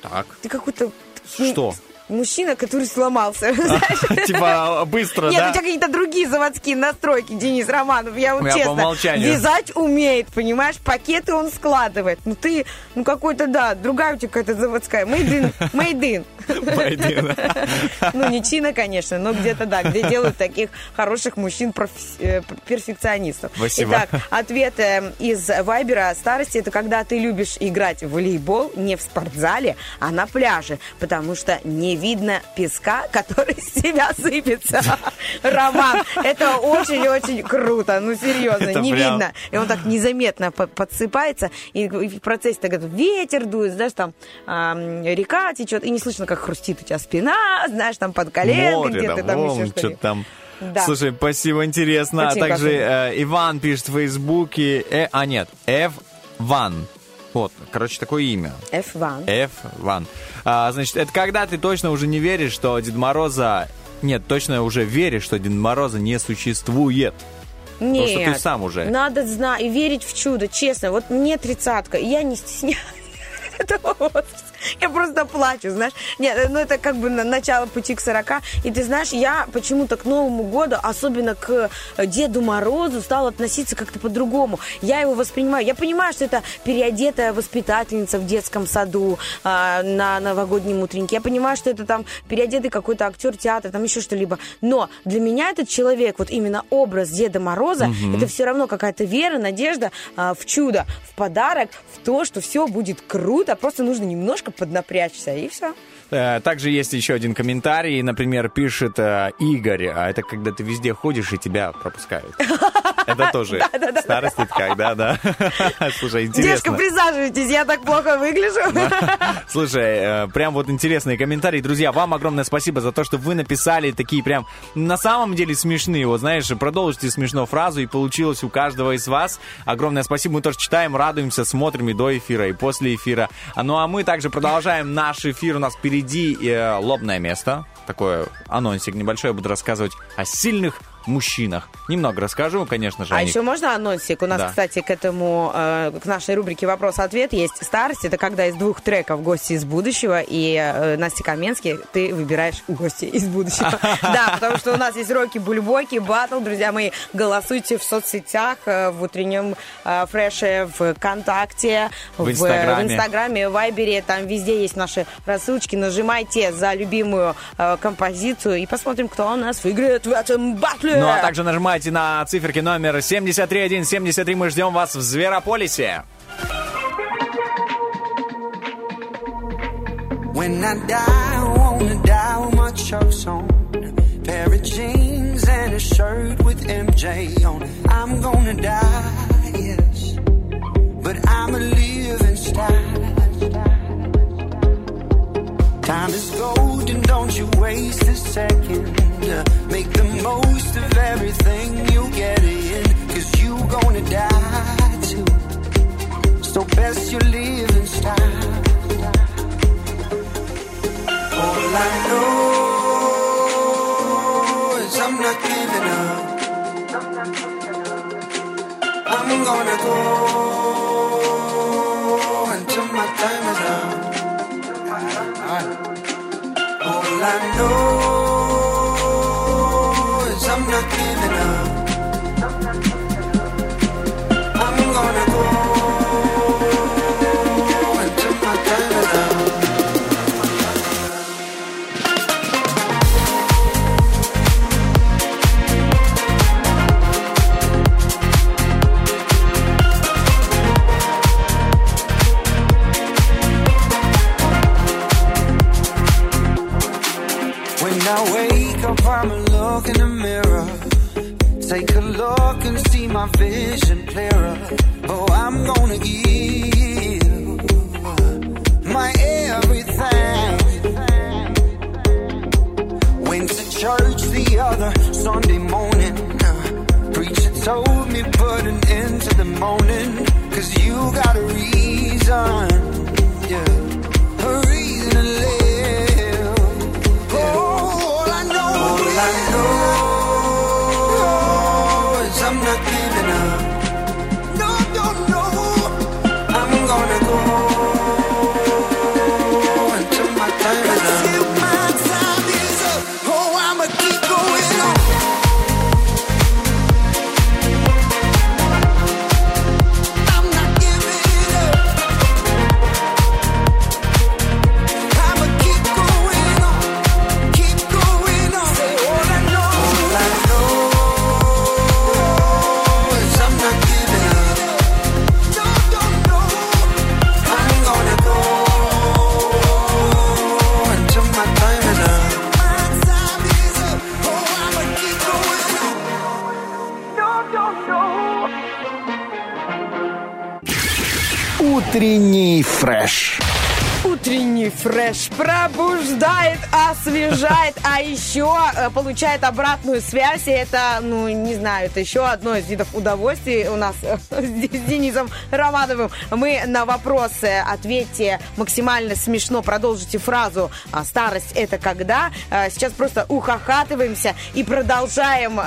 S2: Так.
S3: ты какой-то...
S2: Что?
S3: Мужчина, который сломался. знаешь.
S2: Типа быстро,
S3: Нет,
S2: да?
S3: у тебя какие-то другие заводские настройки, Денис Романов. Я вот честно, вязать умеет, понимаешь? Пакеты он складывает. Ну ты, ну какой-то, да, другая у тебя какая-то заводская. Мейдин, мейдин. Ну, не Чина, конечно, но где-то, да, где делают таких хороших мужчин-перфекционистов.
S2: Спасибо.
S3: Итак, ответ э, из Вайбера. Старости – это когда ты любишь играть в волейбол не в спортзале, а на пляже, потому что не видно песка, который с тебя сыпется. Роман, это очень-очень круто, ну, серьезно,
S2: Это
S3: не
S2: прям-
S3: видно. И он так незаметно по- подсыпается, и в процессе так ветер дует, знаешь, там ам, река течет, и не слышно, как хрустит у тебя спина, знаешь, там под коленкой где-то
S2: да,
S3: там еще
S2: что-то там.
S3: Да.
S2: Слушай, спасибо, интересно.
S3: Очень
S2: а также э, Иван пишет в Фейсбуке, э, а нет, F Ван. Вот, короче, такое имя.
S3: F1.
S2: F1. А, значит, это когда ты точно уже не веришь, что Дед Мороза... Нет, точно уже веришь, что Дед Мороза не существует.
S3: Нет,
S2: что ты сам уже.
S3: надо знать и верить в чудо, честно. Вот мне тридцатка, я не стесняюсь этого возраста. Я просто плачу, знаешь. Нет, ну это как бы на- начало пути к 40. И ты знаешь, я почему-то к Новому году, особенно к э, Деду Морозу, стала относиться как-то по-другому. Я его воспринимаю. Я понимаю, что это переодетая воспитательница в детском саду а, на новогоднем утреннике. Я понимаю, что это там переодетый какой-то актер театра, там еще что-либо. Но для меня этот человек, вот именно образ Деда Мороза,
S4: Мгм.
S3: это все равно какая-то вера, надежда а, в чудо, в подарок, в то, что все будет круто. Просто нужно немножко немножко поднапрячься, и все.
S2: Э, Также есть еще один комментарий, например, пишет э, Игорь, а это когда ты везде ходишь и тебя пропускают. Это тоже старость, это когда, да. Слушай, интересно.
S3: присаживайтесь, я так плохо выгляжу.
S2: Слушай, э, прям вот интересные комментарии. Друзья, вам огромное спасибо за то, что вы написали такие прям на самом деле смешные. Вот знаешь, продолжите смешно фразу, и получилось у каждого из вас. Огромное спасибо. Мы тоже читаем, радуемся, смотрим и до эфира, и после эфира. А, Ну а мы также продолжаем наш эфир. У нас впереди э, лобное место. Такое анонсик небольшой. Я буду рассказывать о сильных мужчинах. Немного расскажу, конечно же.
S3: А
S2: них.
S3: еще можно анонсик? У нас,
S2: Да.
S3: кстати, к этому, э, к нашей рубрике «Вопрос-ответ» есть старость. Это когда из двух треков «Гости из будущего» и э, Настя Каменский ты выбираешь «Гости из будущего». Да, потому что у нас есть Рокки Бульбоки, батл. Друзья мои, голосуйте в соцсетях, э, в утреннем фреше, в ВКонтакте,
S2: В Инстаграме.
S3: в Вайбере. Там везде есть наши рассылочки. Нажимайте за любимую композицию и посмотрим, кто у нас выиграет в этом батле.
S2: Ну а также нажимайте на циферки номер 73173. Мы ждем вас в Зверополисе.
S4: When I die, I wanna die with my chucks on. Pair of jeans and a shirt with MJ on. I'm gonna die, yes. But I'm a living style. Time is golden, don't you waste a second. Make the most of everything you get in. Cause you gonna die too. So best you live in style. All I know is I'm not giving up. I'm gonna go until my time is up. All I know is I'm not giving up. Mirror. Take a look and see my vision clearer. Oh, I'm gonna give my everything. Went to church the other Sunday morning. Preacher told me put an end to the moaning. Cause you got a reason. Yeah. A reason to live. All I know, all I know
S15: Утренний фреш.
S3: Утренний фреш пробуждает, освежает, а еще э, получает обратную связь. И это, ну, не знаю, это еще одно из видов удовольствий у нас э, с Денисом Романовым. Мы на вопросы ответьте максимально смешно, продолжите фразу а, «Старость – это когда?». Э, Сейчас просто ухахатываемся и продолжаем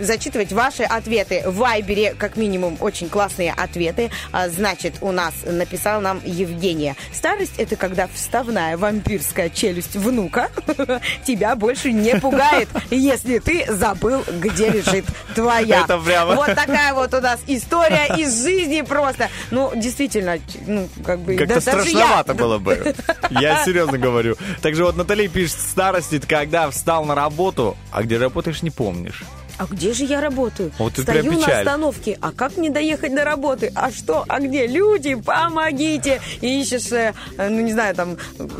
S3: зачитывать ваши ответы. В Вайбере, как минимум, очень классные ответы. А, Значит, у нас написал нам Евгения. Старость – это когда вставная вампирская челюсть внука тебя больше не пугает, если ты забыл, где лежит твоя.
S2: Это прямо-
S3: Вот такая вот у нас история из жизни просто. Ну, действительно, ну, как бы...
S2: Как-то
S3: да- даже я-
S2: страшновато было бы. Я серьезно говорю. Также вот Натали пишет, старость когда встал на работу, а где работаешь не помнишь.
S3: А где же я работаю?
S2: Вот
S3: Стою на остановке, а как мне доехать до работы? А что? А где? Люди, помогите! И ищешь, э, ну не знаю, там,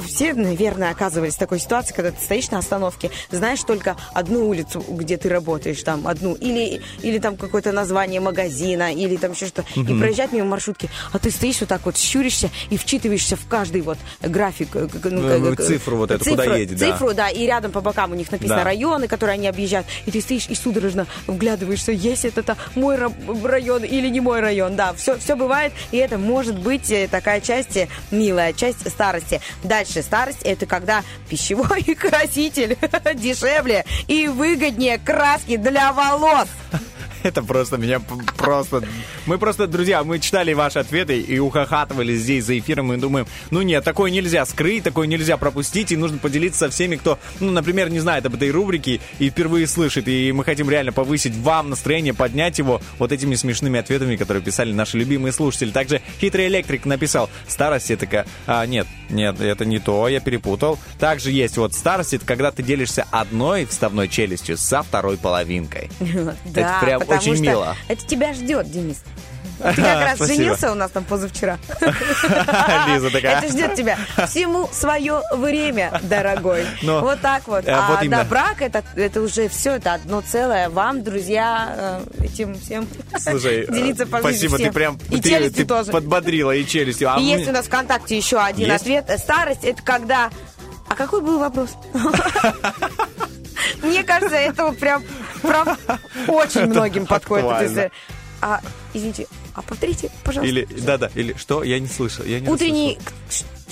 S3: все, наверное, оказывались в такой ситуации, когда ты стоишь на остановке, знаешь только одну улицу, где ты работаешь, там, одну, или, или там какое-то название магазина, или там еще что-то, и
S2: Мгм.
S3: проезжать мимо маршрутки, а ты стоишь вот так вот, щуришься и вчитываешься в каждый вот график. э, ну,
S2: Ну,
S3: как-
S2: цифру вот эту, куда
S3: цифру-
S2: едет, да.
S3: Цифру, да, и рядом по бокам у них написано
S2: Да.
S3: районы, которые они объезжают, и ты стоишь и судорожно вглядываешься, есть это та- мой ра- район или не мой район, да, все, все бывает, и это может быть э, такая часть, э, милая часть старости. Дальше, старость это когда пищевой краситель дешевле и выгоднее краски для волос.
S2: Это просто меня просто... Мы просто, друзья, мы читали ваши ответы и ухахатывали здесь за эфиром и думаем, ну нет, такое нельзя скрыть, такое нельзя пропустить, и нужно поделиться со всеми, кто, ну, например, не знает об этой рубрике и впервые слышит, и мы хотим реально повысить вам настроение, поднять его вот этими смешными ответами, которые писали наши любимые слушатели. Также Хитрый Электрик написал, старость это. А, нет, нет, это не то, я перепутал. Также есть вот старость, это когда ты делишься одной вставной челюстью со второй половинкой.
S3: Да,
S2: прям
S3: потому
S2: очень мило.
S3: Это тебя ждет, Денис. Ты как раз
S2: Спасибо.
S3: женился у нас там позавчера.
S2: Лиза такая.
S3: Это ждет тебя. Всему свое время, дорогой.
S2: Но,
S3: вот так вот.
S2: э,
S3: а
S2: вот именно.
S3: да, брак это, это уже все, это одно целое. Вам, друзья, э, этим всем
S2: Слушай,
S3: делиться
S2: э,
S3: по
S2: спасибо,
S3: всем.
S2: ты прям
S3: И
S2: ты-
S3: челюстью
S2: ты
S3: тоже.
S2: подбодрила и челюстью. А
S3: И
S2: мы-
S3: есть у нас ВКонтакте еще один
S2: Есть?
S3: ответ. Старость это когда... А какой был вопрос? Мне кажется, это вот прям, прям очень многим подходит. Э, А, извините, а повторите, пожалуйста.
S2: Или, да-да, или что? Я не слышал. Я не
S3: Утренний...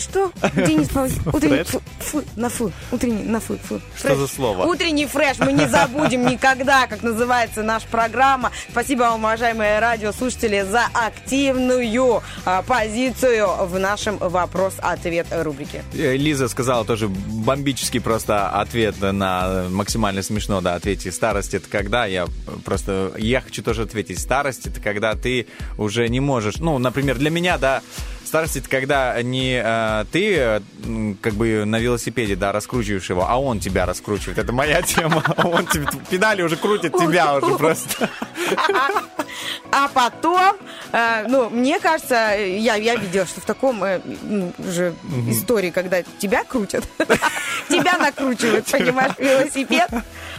S3: Что? Денис Павлович, утренний... Фу, фу, на фу. Утренний, на фу, фу.
S2: Что за слово?
S3: Утренний фреш. Мы не забудем никогда, как называется наша программа. Спасибо вам, уважаемые радиослушатели, за активную а, позицию в нашем вопрос-ответ рубрике.
S2: Э, Лиза сказала тоже бомбический просто ответ на максимально смешно, да, ответьте. Старость это когда? Я просто, я хочу тоже ответить. Старость это когда ты уже не можешь, ну, например, для меня, да, Старость это когда не э, ты э, м, как бы на велосипеде, да, раскручиваешь его, а он тебя раскручивает. Это моя тема. Он тебе педали уже крутит тебя уже просто.
S3: А потом, э, ну, мне кажется, я, я видела, что в таком э, уже истории, когда тебя крутят, тебя накручивают, понимаешь, велосипед.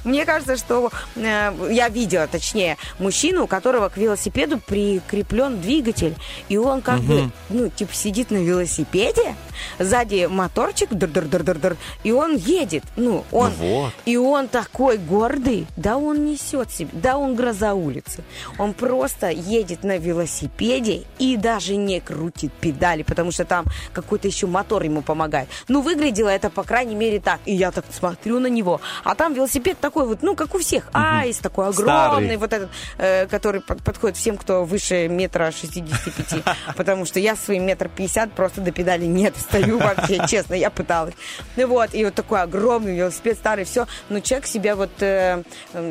S3: Мне кажется, что э, я видела, точнее, мужчину, у которого к велосипеду прикреплен двигатель, и он как бы,
S2: Мгм.
S3: ну, типа сидит на велосипеде, сзади моторчик, др-др-др-др-др, и он едет, ну, он,
S2: Ну вот.
S3: и он такой гордый, да он несет себе, да он гроза улицы. Он просто едет на велосипеде и даже не крутит педали, потому что там какой-то еще мотор ему помогает. Ну, выглядело это, по крайней мере, так. И я так смотрю на него. А там велосипед такой вот, ну, как у всех. Айс такой огромный,
S2: Старый.
S3: вот этот, э, который под- подходит всем, кто выше метра 65. Потому что я своим метр пятьдесят просто до педали не достаю вообще, честно, я пыталась. Ну вот, и вот такой огромный велосипед, старый, все. Но человек себя вот э,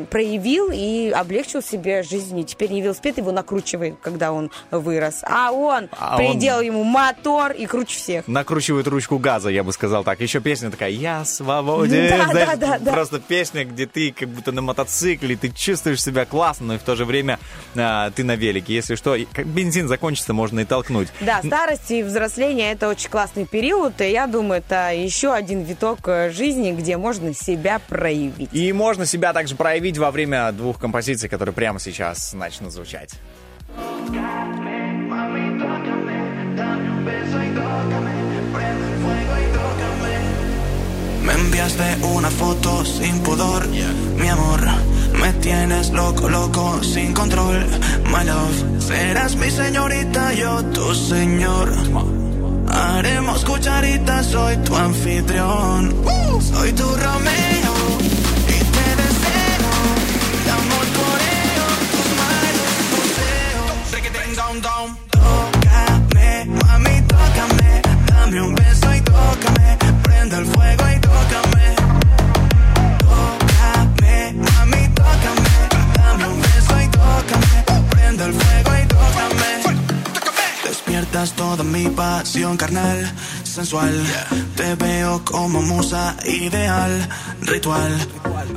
S3: проявил и облегчил себе жизнь. И теперь не велосипед его накручивает, когда он вырос, а он
S2: А он-
S3: приделал ему мотор и круче всех.
S2: накручивает ручку газа, я бы сказал так. Еще песня такая «Я свободен».
S3: Да,
S2: Знаешь,
S3: да, да, да.
S2: Просто песня, где ты как будто на мотоцикле, ты чувствуешь себя классно, но и в то же время а, ты на велике. Если что, бензин закончится, можно и толкнуть.
S3: Да, старость и взросление это очень классный период, и я думаю, это еще один виток э, жизни, где можно себя проявить.
S2: И можно себя также проявить во время двух композиций, которые прямо сейчас начнут звучать.
S18: Me enviaste una foto sin pudor, mi amor. Me tienes loco, loco, sin control, my love. Serás mi señorita, yo tu señor. Haremos cucharitas, soy tu anfitrión. Soy tu Romeo y te deseo. Y amor por ello, tus manos museo. Reggaeton down, down. Tócame, mami, tócame. Dame un beso y tócame. Prende el fuego Toda mi pasión carnal, sensual. Te veo como musa ideal, ritual.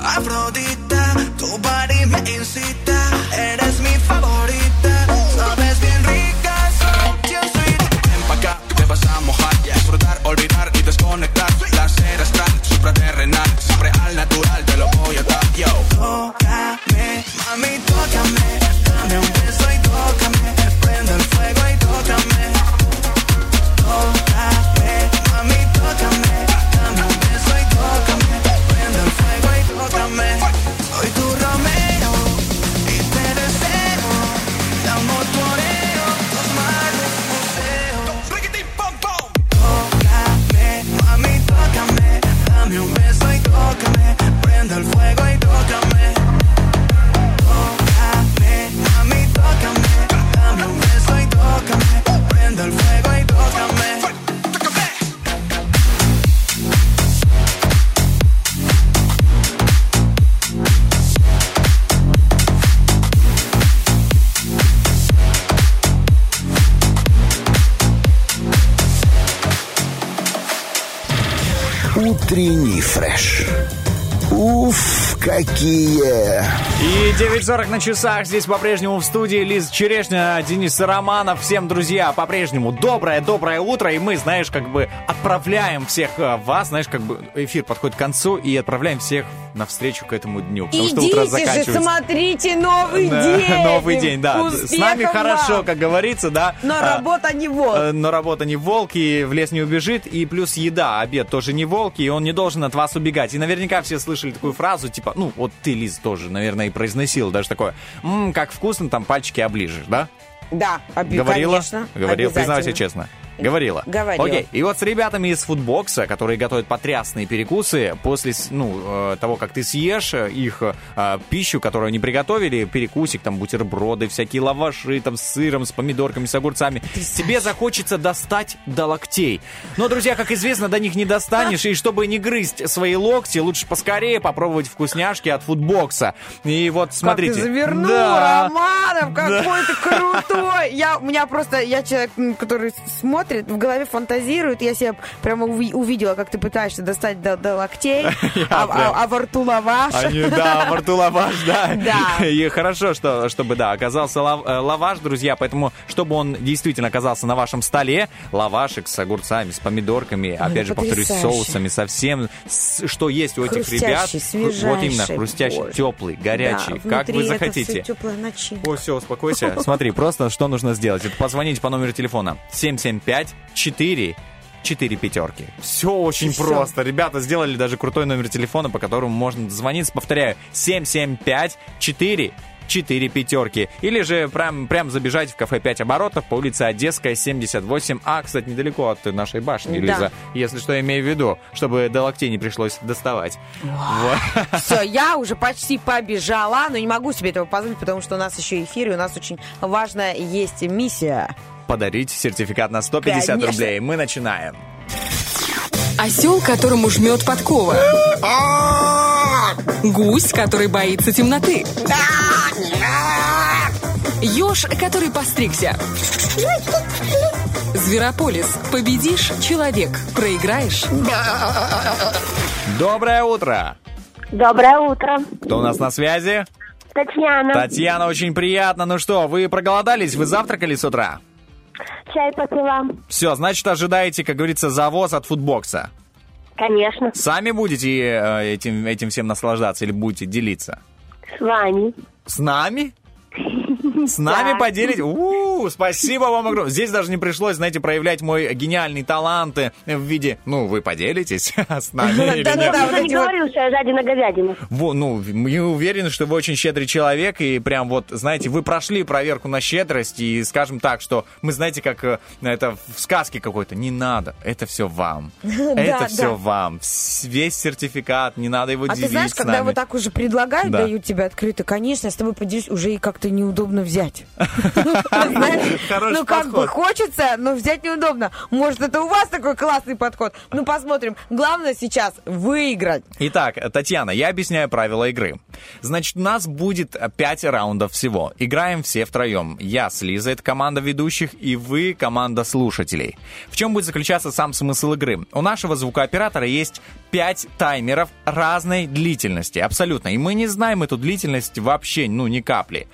S18: Afrodita, Tu body me incita, eres mi favorita. Sabes bien rica, so sweet. Ven pa' acá, te vas a mojar. Disfrutar, olvidar y desconectar. Placer astral, supraterrenal. Siempre al natural, te lo voy a dar, yo. Tócame, mami, tócame.
S15: Утренний фреш. Уф, какие!
S2: И 9.40 на часах. Здесь по-прежнему в студии Лиз Черешня, Денис Романов. Всем, друзья, по-прежнему доброе-доброе утро. И мы, знаешь, как бы отправляем всех э, вас, знаешь, как бы эфир подходит к концу и отправляем всех навстречу к этому дню. Потому что утро
S3: Идите же,
S2: заканчивается.
S3: смотрите новый
S2: Да,
S3: день.
S2: Новый день, да. С
S3: Успехов
S2: нами хорошо,
S3: вам.
S2: как говорится, да.
S3: Но
S2: А,
S3: работа не волк.
S2: Э, Но работа не волк, и в лес не убежит, и плюс еда, обед тоже не волк, и он не должен от вас убегать. И наверняка все слышали такую фразу, типа, ну, вот ты, Лиз, тоже, наверное, и произносил даже такое, «М, как вкусно, там пальчики оближешь, да?
S3: Да, оби-
S2: Говорила?
S3: конечно.
S2: Говорила, признавайся
S3: обязательно.
S2: честно. Говорила.
S3: Говорила.
S2: Окей. И вот с ребятами из фудбокса, которые готовят потрясные перекусы, после ну, э, того, как ты съешь э, их э, пищу, которую они приготовили, перекусик, там, бутерброды, всякие лаваши, там, с сыром, с помидорками, с огурцами, тебе захочется достать до локтей. Но, друзья, как известно, до них не достанешь, и чтобы не грызть свои локти, лучше поскорее попробовать вкусняшки от фудбокса. И вот, смотрите.
S3: Как ты завернул,
S2: Да.
S3: Романов, какой ты крутой. Я, у меня просто, я человек, который смотрит, в голове фантазирует. Я себя прямо уви- увидела, как ты пытаешься достать до, до локтей, а, а- а во рту лаваш.
S2: Они, да, во рту лаваш, да.
S3: Да.
S2: И хорошо, что, чтобы, да, оказался лав- э, лаваш, друзья, поэтому, чтобы он действительно оказался на вашем столе, лавашек с огурцами, с помидорками, опять же, повторюсь, с
S3: потрясающе.
S2: соусами, со всем, с- что есть у этих
S3: Хрустящий,
S2: ребят.
S3: свежайший,
S2: Вот именно, хрустящий,
S3: боже.
S2: теплый, горячий,
S3: Да,
S2: как вы
S3: это
S2: захотите.
S3: теплая начинка.
S2: О, все, успокойся. Смотри, просто что нужно сделать? Это позвонить по номеру телефона 775 4 4 пятерки. Все очень
S3: Всё.
S2: просто. Ребята сделали даже крутой номер телефона, по которому можно звониться. Повторяю, 775 4 4 пятерки. Или же прям, прям забежать в кафе 5 оборотов по улице Одесская, 78. А, кстати, недалеко от нашей башни,
S3: Да.
S2: Лиза. Если что, имею в виду, чтобы до локтей не пришлось доставать. Вот.
S3: Все, я уже почти побежала, но не могу себе этого позволить, потому что у нас еще эфир, и у нас очень важная есть миссия.
S2: Подарить сертификат на 150
S3: Конечно.
S2: рублей. Мы начинаем.
S10: Осел, которому жмет подкова. Гусь, который боится темноты. Еж, который постригся. Зверополис. Победишь – человек. Проиграешь –
S2: Доброе утро!
S16: Доброе утро.
S2: Кто у нас на связи?
S16: Татьяна.
S2: Татьяна, очень приятно. Ну что, вы проголодались? Вы завтракали с утра?
S16: Чай попила.
S2: Все, значит, ожидаете, как говорится, завоз от фудбокса.
S16: Конечно.
S2: Сами будете э, этим, этим всем наслаждаться или будете делиться?
S16: С вами.
S2: С нами? С нами поделить? У, спасибо вам огромное. Здесь даже не пришлось, знаете, проявлять мой гениальный талант э, в виде, ну, вы поделитесь с нами?
S16: Я уже не говорил, что я жадина говядина.
S2: Ну, мы уверены, что вы очень щедрый человек, и прям вот, знаете, вы прошли проверку на щедрость, и скажем так, что мы, знаете, как э, это в сказке какой-то, не надо, это все вам. Это все вам. Весь сертификат, не надо его
S3: А
S2: делить
S3: ты знаешь, когда вот так уже предлагают,
S2: Да.
S3: дают тебе открыто, конечно, я с тобой поделюсь, уже и как-то неудобно взять. Ну, как бы хочется, но взять неудобно. Может, это у вас такой классный подход? Ну, посмотрим. Главное сейчас выиграть.
S2: Итак, Татьяна, я объясняю правила игры. Значит, у нас будет 5 раундов всего. Играем все втроем. Я с Лизой, это команда ведущих, и вы команда слушателей. В чем будет заключаться сам смысл игры? У нашего звукооператора есть 5 таймеров разной длительности, абсолютно. И мы не знаем эту длительность вообще, ну, ни капли.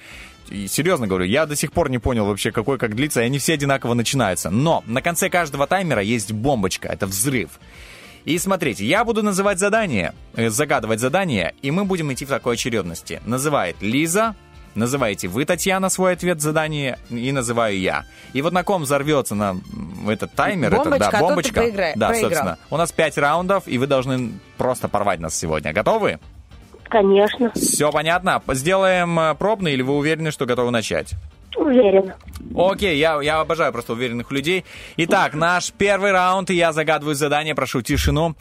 S2: И серьезно говорю, я до сих пор не понял вообще, какой как длится, и они все одинаково начинаются. Но на конце каждого таймера есть бомбочка, это взрыв. И смотрите, я буду называть задание, э, загадывать задание, и мы будем идти в такой очередности. Называет Лиза, называете вы, Татьяна, свой ответ задание, и называю я. И вот на ком взорвется на этот таймер, это,
S3: Бомбочка,
S2: да,
S3: а тот и
S2: бомбочка.
S3: проигра-
S2: да,
S3: проиграл.
S2: собственно. У нас 5 раундов, и вы должны просто порвать нас сегодня. Готовы?
S19: Конечно.
S2: Все понятно? Сделаем э, пробный, или вы уверены, что готовы начать?
S19: Уверен.
S2: Окей, я, я обожаю просто уверенных людей. Итак, наш первый раунд, и я загадываю задание, прошу тишину.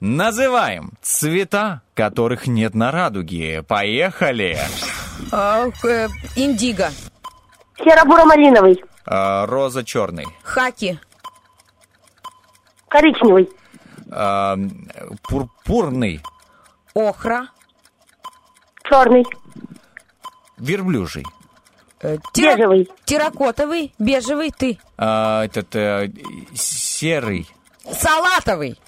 S2: Называем цвета, которых нет на радуге. Поехали!
S3: А, э, Индиго.
S19: Серо-буро-малиновый.
S2: А, роза черный.
S3: Хаки.
S19: Коричневый.
S2: А, пурпурный.
S3: Охра.
S19: Черный.
S2: Верблюжий.
S3: Э, тера-
S19: Бежевый.
S3: Терракотовый. Бежевый. Ты.
S2: А, этот э, серый.
S3: Салатовый.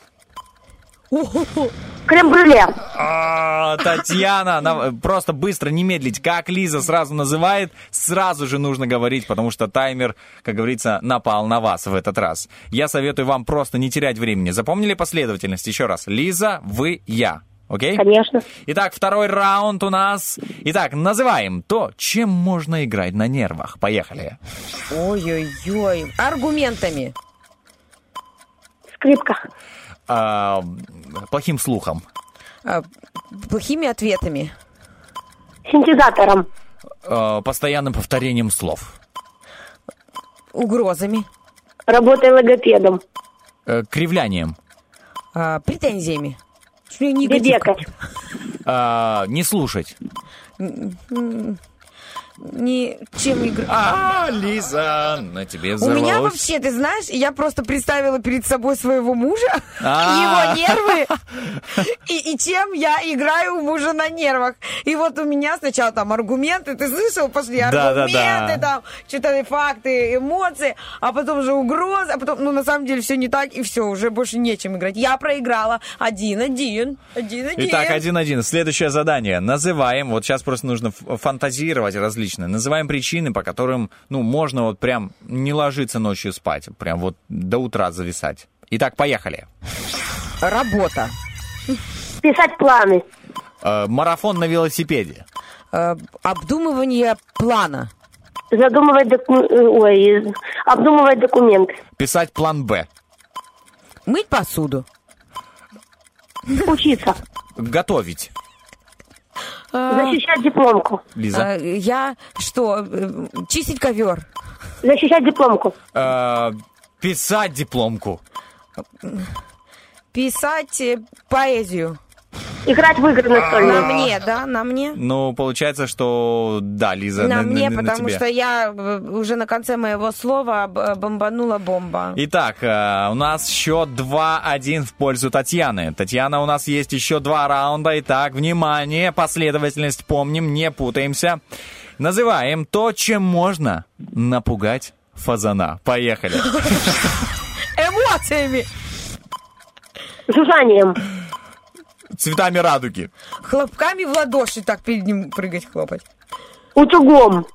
S19: Крем-брюле.
S2: А, Татьяна, нам- просто быстро, не медлить. Как Лиза сразу называет, сразу же нужно говорить, потому что таймер, как говорится, напал на вас в этот раз. Я советую вам просто не терять времени. Запомнили последовательность? Еще раз. Лиза, вы, я. Окей?
S19: Конечно.
S2: Итак, второй раунд у нас. Итак, называем то, чем можно играть на нервах. Поехали.
S3: Ой-ой-ой. Аргументами.
S19: Скрипка.
S2: А, плохим слухом.
S3: А, Плохими ответами.
S19: Синтезатором.
S2: А, постоянным повторением слов.
S3: Угрозами.
S19: Работой логопедом.
S2: Э, кривлянием.
S3: а, Претензиями.
S19: Бебекать.
S2: А, не слушать.
S3: Ни чем играть.
S2: А, Лиза, на тебе
S3: У меня
S2: взорвалось.
S3: вообще, ты знаешь, я просто представила перед собой своего мужа,
S2: А.
S3: его нервы, и, и чем я играю у мужа на нервах. И вот у меня сначала там аргументы, ты слышал, пошли аргументы, там, что-то факты, эмоции, а потом уже угрозы, а потом, ну, на самом деле, все не так, и все, уже больше нечем играть. Я проиграла один-один, один-один.
S2: Итак, один-один. Следующее задание. Называем, вот сейчас просто нужно фантазировать различные. Называем причины, по которым, ну, можно вот прям не ложиться ночью спать. Прям вот до утра зависать. Итак, поехали.
S3: Работа.
S19: Писать планы.
S2: Э, марафон на велосипеде.
S3: Э, обдумывание плана.
S19: Задумывать доку- э, Ой, обдумывать документы.
S2: Писать план Б.
S3: Мыть посуду.
S19: Учиться.
S2: Готовить.
S3: А,
S19: Защищать дипломку.
S2: Лиза.
S3: э, Я что, чистить ковер.
S19: Защищать дипломку.
S2: Э, писать дипломку.
S3: Писать э, поэзию.
S19: Играть в игры
S3: На
S19: настольные.
S3: мне, да, на мне.
S2: Ну, получается, что да, Лиза,
S3: на, мне,
S2: на
S3: потому
S2: тебе.
S3: что я э, уже на конце моего слова б- бомбанула бомба.
S2: Итак, э, у нас счет 2-1 в пользу Татьяны. Татьяна, у нас есть еще два раунда. Итак, внимание, последовательность помним, не путаемся. Называем то, чем можно напугать фазана. Поехали.
S3: Эмоциями.
S19: Жужжанием.
S2: Цветами радуги.
S3: Хлопками в ладоши так перед ним прыгать, хлопать.
S19: Утюгом.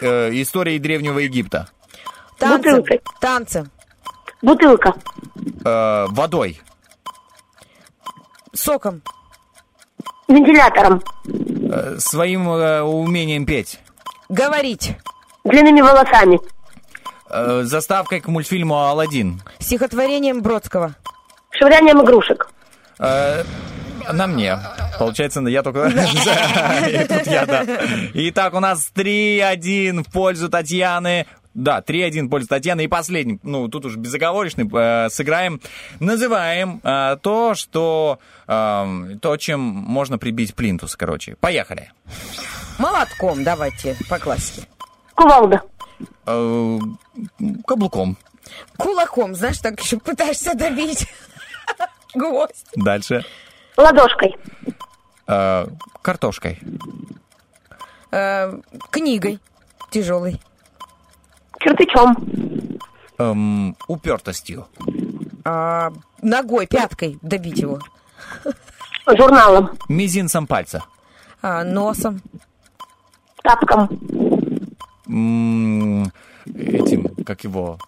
S2: Э, истории Древнего Египта.
S3: Танцы.
S19: Бутылкой.
S3: Танцы.
S19: Бутылка.
S2: Э, водой.
S3: Соком.
S19: Вентилятором.
S2: Э, своим э, умением петь.
S3: Говорить.
S19: Длинными волосами.
S2: Э, заставкой к мультфильму «Аладдин».
S3: Стихотворением Бродского.
S19: Швырянием игрушек.
S2: Э, на мне. Получается, я только... И тут я, да. Итак, у нас 3-1 в пользу Татьяны. Да, 3-1 в пользу Татьяны. И последний, ну, тут уж безоговорочный, э, сыграем. Называем э, то, что... э, то, чем можно прибить плинтус, короче. Поехали.
S3: Молотком давайте, по классике.
S19: Кувалда.
S2: Э, Каблуком.
S3: Кулаком, знаешь, так еще пытаешься добить гвоздь.
S2: Дальше.
S19: Ладошкой.
S2: Э, Картошкой.
S3: Э, Книгой тяжелой.
S19: Кирпичом.
S2: Эм, Упертостью.
S3: А, Ногой, пяткой добить его.
S19: Журналом.
S2: Мизинцем пальца.
S3: А, Носом.
S19: Тапком.
S2: М, Этим, как его...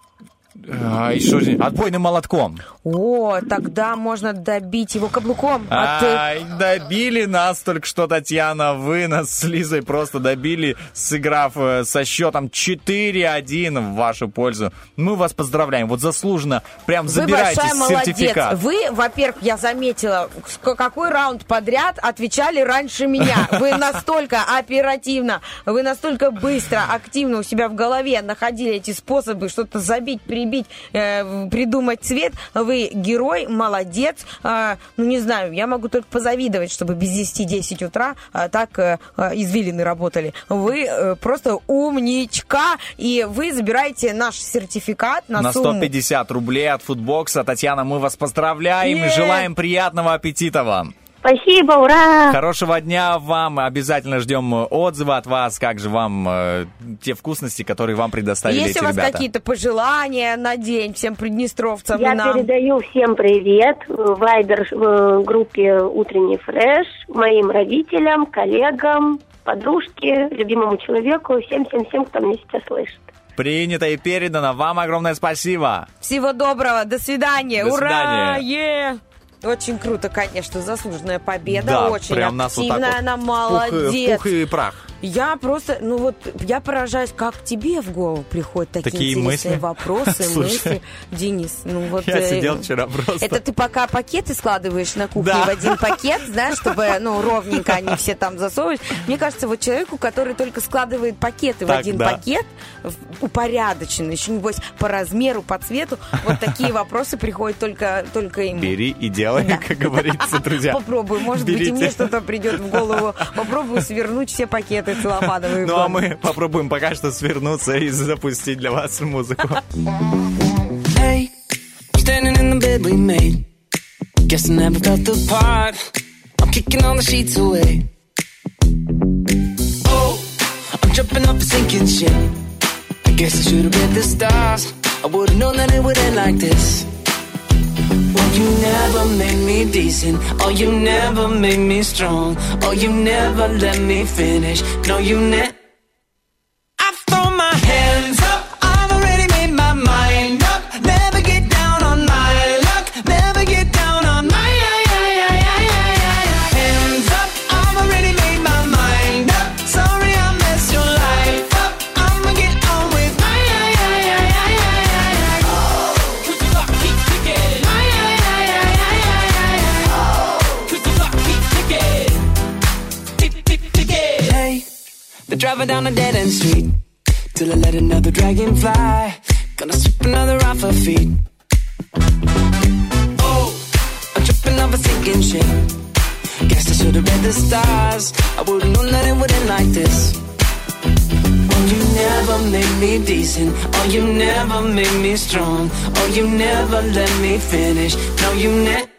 S2: А, еще же- отбойным молотком.
S3: О, тогда можно добить его каблуком. А ты...
S2: Ай, добили нас только что, Татьяна. Вы нас с Лизой просто добили, сыграв э, со счетом 4-1 в вашу пользу. Мы вас поздравляем. Вот заслуженно. Прям
S3: Вы
S2: забирайте
S3: большая молодец.
S2: сертификат.
S3: Вы, во-первых, я заметила, какой раунд подряд отвечали раньше меня. Вы настолько оперативно, вы настолько быстро, активно у себя в голове находили эти способы что-то забить, прибить, э, придумать цвет. Вы герой, молодец. А, ну, не знаю, я могу только позавидовать, чтобы без 10-10 утра а, так э, э, извилины работали. Вы э, просто умничка, и вы забираете наш сертификат на,
S2: На
S3: сумму
S2: 150 рублей от футбокса. Татьяна, мы вас поздравляем и желаем приятного аппетита вам.
S19: Спасибо, ура!
S2: Хорошего дня вам. Обязательно ждем отзывы от вас. Как же вам э, те вкусности, которые вам предоставили
S3: Есть
S2: эти
S3: у вас
S2: ребята?
S3: какие-то пожелания на день всем приднестровцам
S19: Я
S3: нам?
S19: передаю всем привет в Вайбер э, группе «Утренний фреш», моим родителям, коллегам, подружке, любимому человеку, всем-всем-всем, кто меня сейчас слышит.
S2: Принято и передано. Вам огромное спасибо.
S3: Всего доброго, до свидания,
S2: До
S3: ура!
S2: свидания.
S3: е! Очень круто, конечно, заслуженная победа,
S2: да,
S3: очень
S2: прям нас вот так
S3: активная,
S2: вот
S3: она
S2: пух
S3: молодец.
S2: в пух и прах.
S3: Я просто, ну вот, я поражаюсь, как тебе в голову приходят такие,
S2: Такие
S3: интересные
S2: мысли?
S3: вопросы,
S2: Слушай,
S3: мысли. Денис, ну вот...
S2: Я
S3: э,
S2: сидел вчера просто.
S3: Это ты пока пакеты складываешь на кухне
S2: Да.
S3: в один пакет, знаешь, чтобы, ну, ровненько они все там засовывать. Мне кажется, вот человеку, который только складывает пакеты в
S2: Так,
S3: один
S2: да.
S3: пакет, в- упорядоченно, еще небось по размеру, по цвету, вот такие вопросы приходят только, только ему.
S2: Бери и делай, как говорится, друзья.
S3: Попробую, может быть, и
S2: Берите.
S3: мне что-то придет в голову. Попробую свернуть все пакеты целлофановые. в
S2: Ну а мы попробуем пока что свернуться и запустить для вас музыку.
S9: Hey, standing in the bed we made. Guess I never felt the part. I'm kicking all the sheets away. Oh, I'm jumping off a sinking ship. I guess I should have read the stars. I would have known that it would end like this. You never made me decent. Oh, you never made me strong. Oh, you never let me finish. No, you never. Down a dead end street till I let another dragon fly. Gonna sweep another off her feet. Oh, I'm tripping off a sinking ship. Guess I should have read the stars. I would've known that it would end like this. Oh, you never made me decent. Oh, you never made me strong. Oh, you never let me finish. No, you never.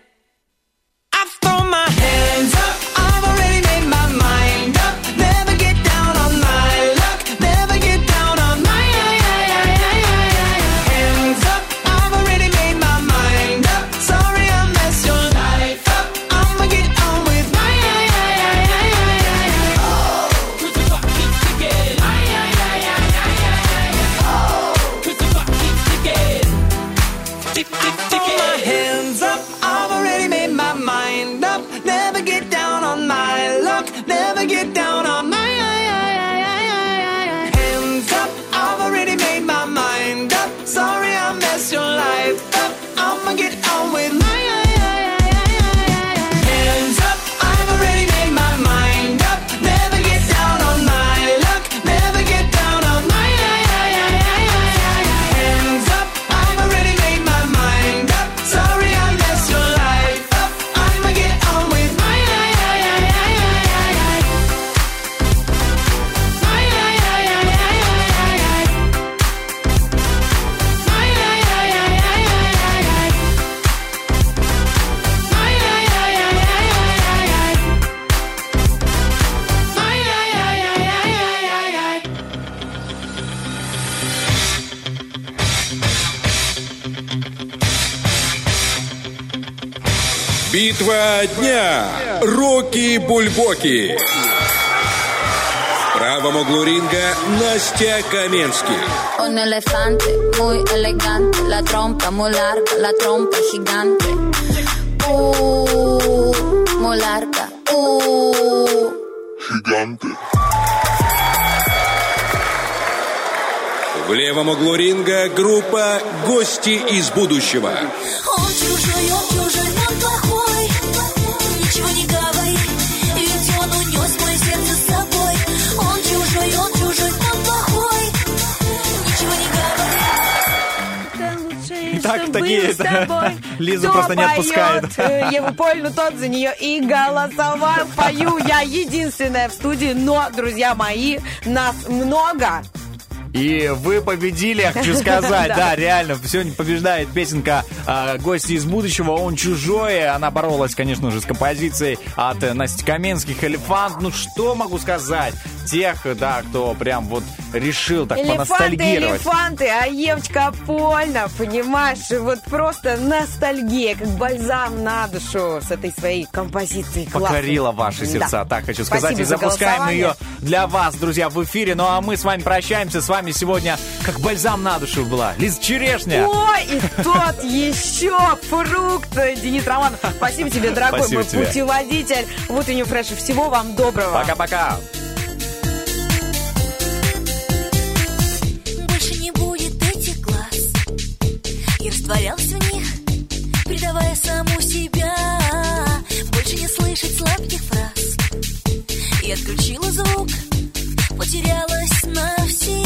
S12: Бульбоки. В правом углу ринга Настя Каменский.
S20: Un elefante muy elegante, la trompa muy larga, la trompa gigante. Uh, muy larga. Uh.
S12: Гиганты. В левом углу ринга группа «Гости из будущего».
S13: Он чужой, он чужой, с
S3: тобой?
S2: Лизу просто не
S3: поет,
S2: отпускает.
S3: э, Еву Польну, тот за нее и голосовал. Пою я единственная в студии, но, друзья мои, нас много.
S2: И вы победили, я хочу сказать.
S3: Да.
S2: Да, реально, сегодня побеждает песенка э, «Гости из будущего». Он чужой. Она боролась, конечно же, с композицией от э, Насти Каменских «Элефант». Ну, что могу сказать? Тех, да, кто прям вот решил так
S3: Элефанты,
S2: поностальгировать.
S3: элефанты, а Евочка Польна, понимаешь, вот просто ностальгия, как бальзам на душу с этой своей композицией классной.
S2: Покорила ваши сердца,
S3: Да.
S2: так хочу сказать.
S3: Спасибо
S2: и
S3: за
S2: запускаем ее для вас, друзья, в эфире. Ну а мы с вами прощаемся. С вами сегодня как бальзам на душу была. Лиза Черешня.
S3: Ой, и тот еще фрукт, Денис Романов. Спасибо тебе, дорогой мой путеводитель. Вот у фреш. Всего вам доброго.
S2: Пока-пока.
S13: Предавая саму себя. Больше не слышать сладких фраз. Я отключила звук, потерялась навсегда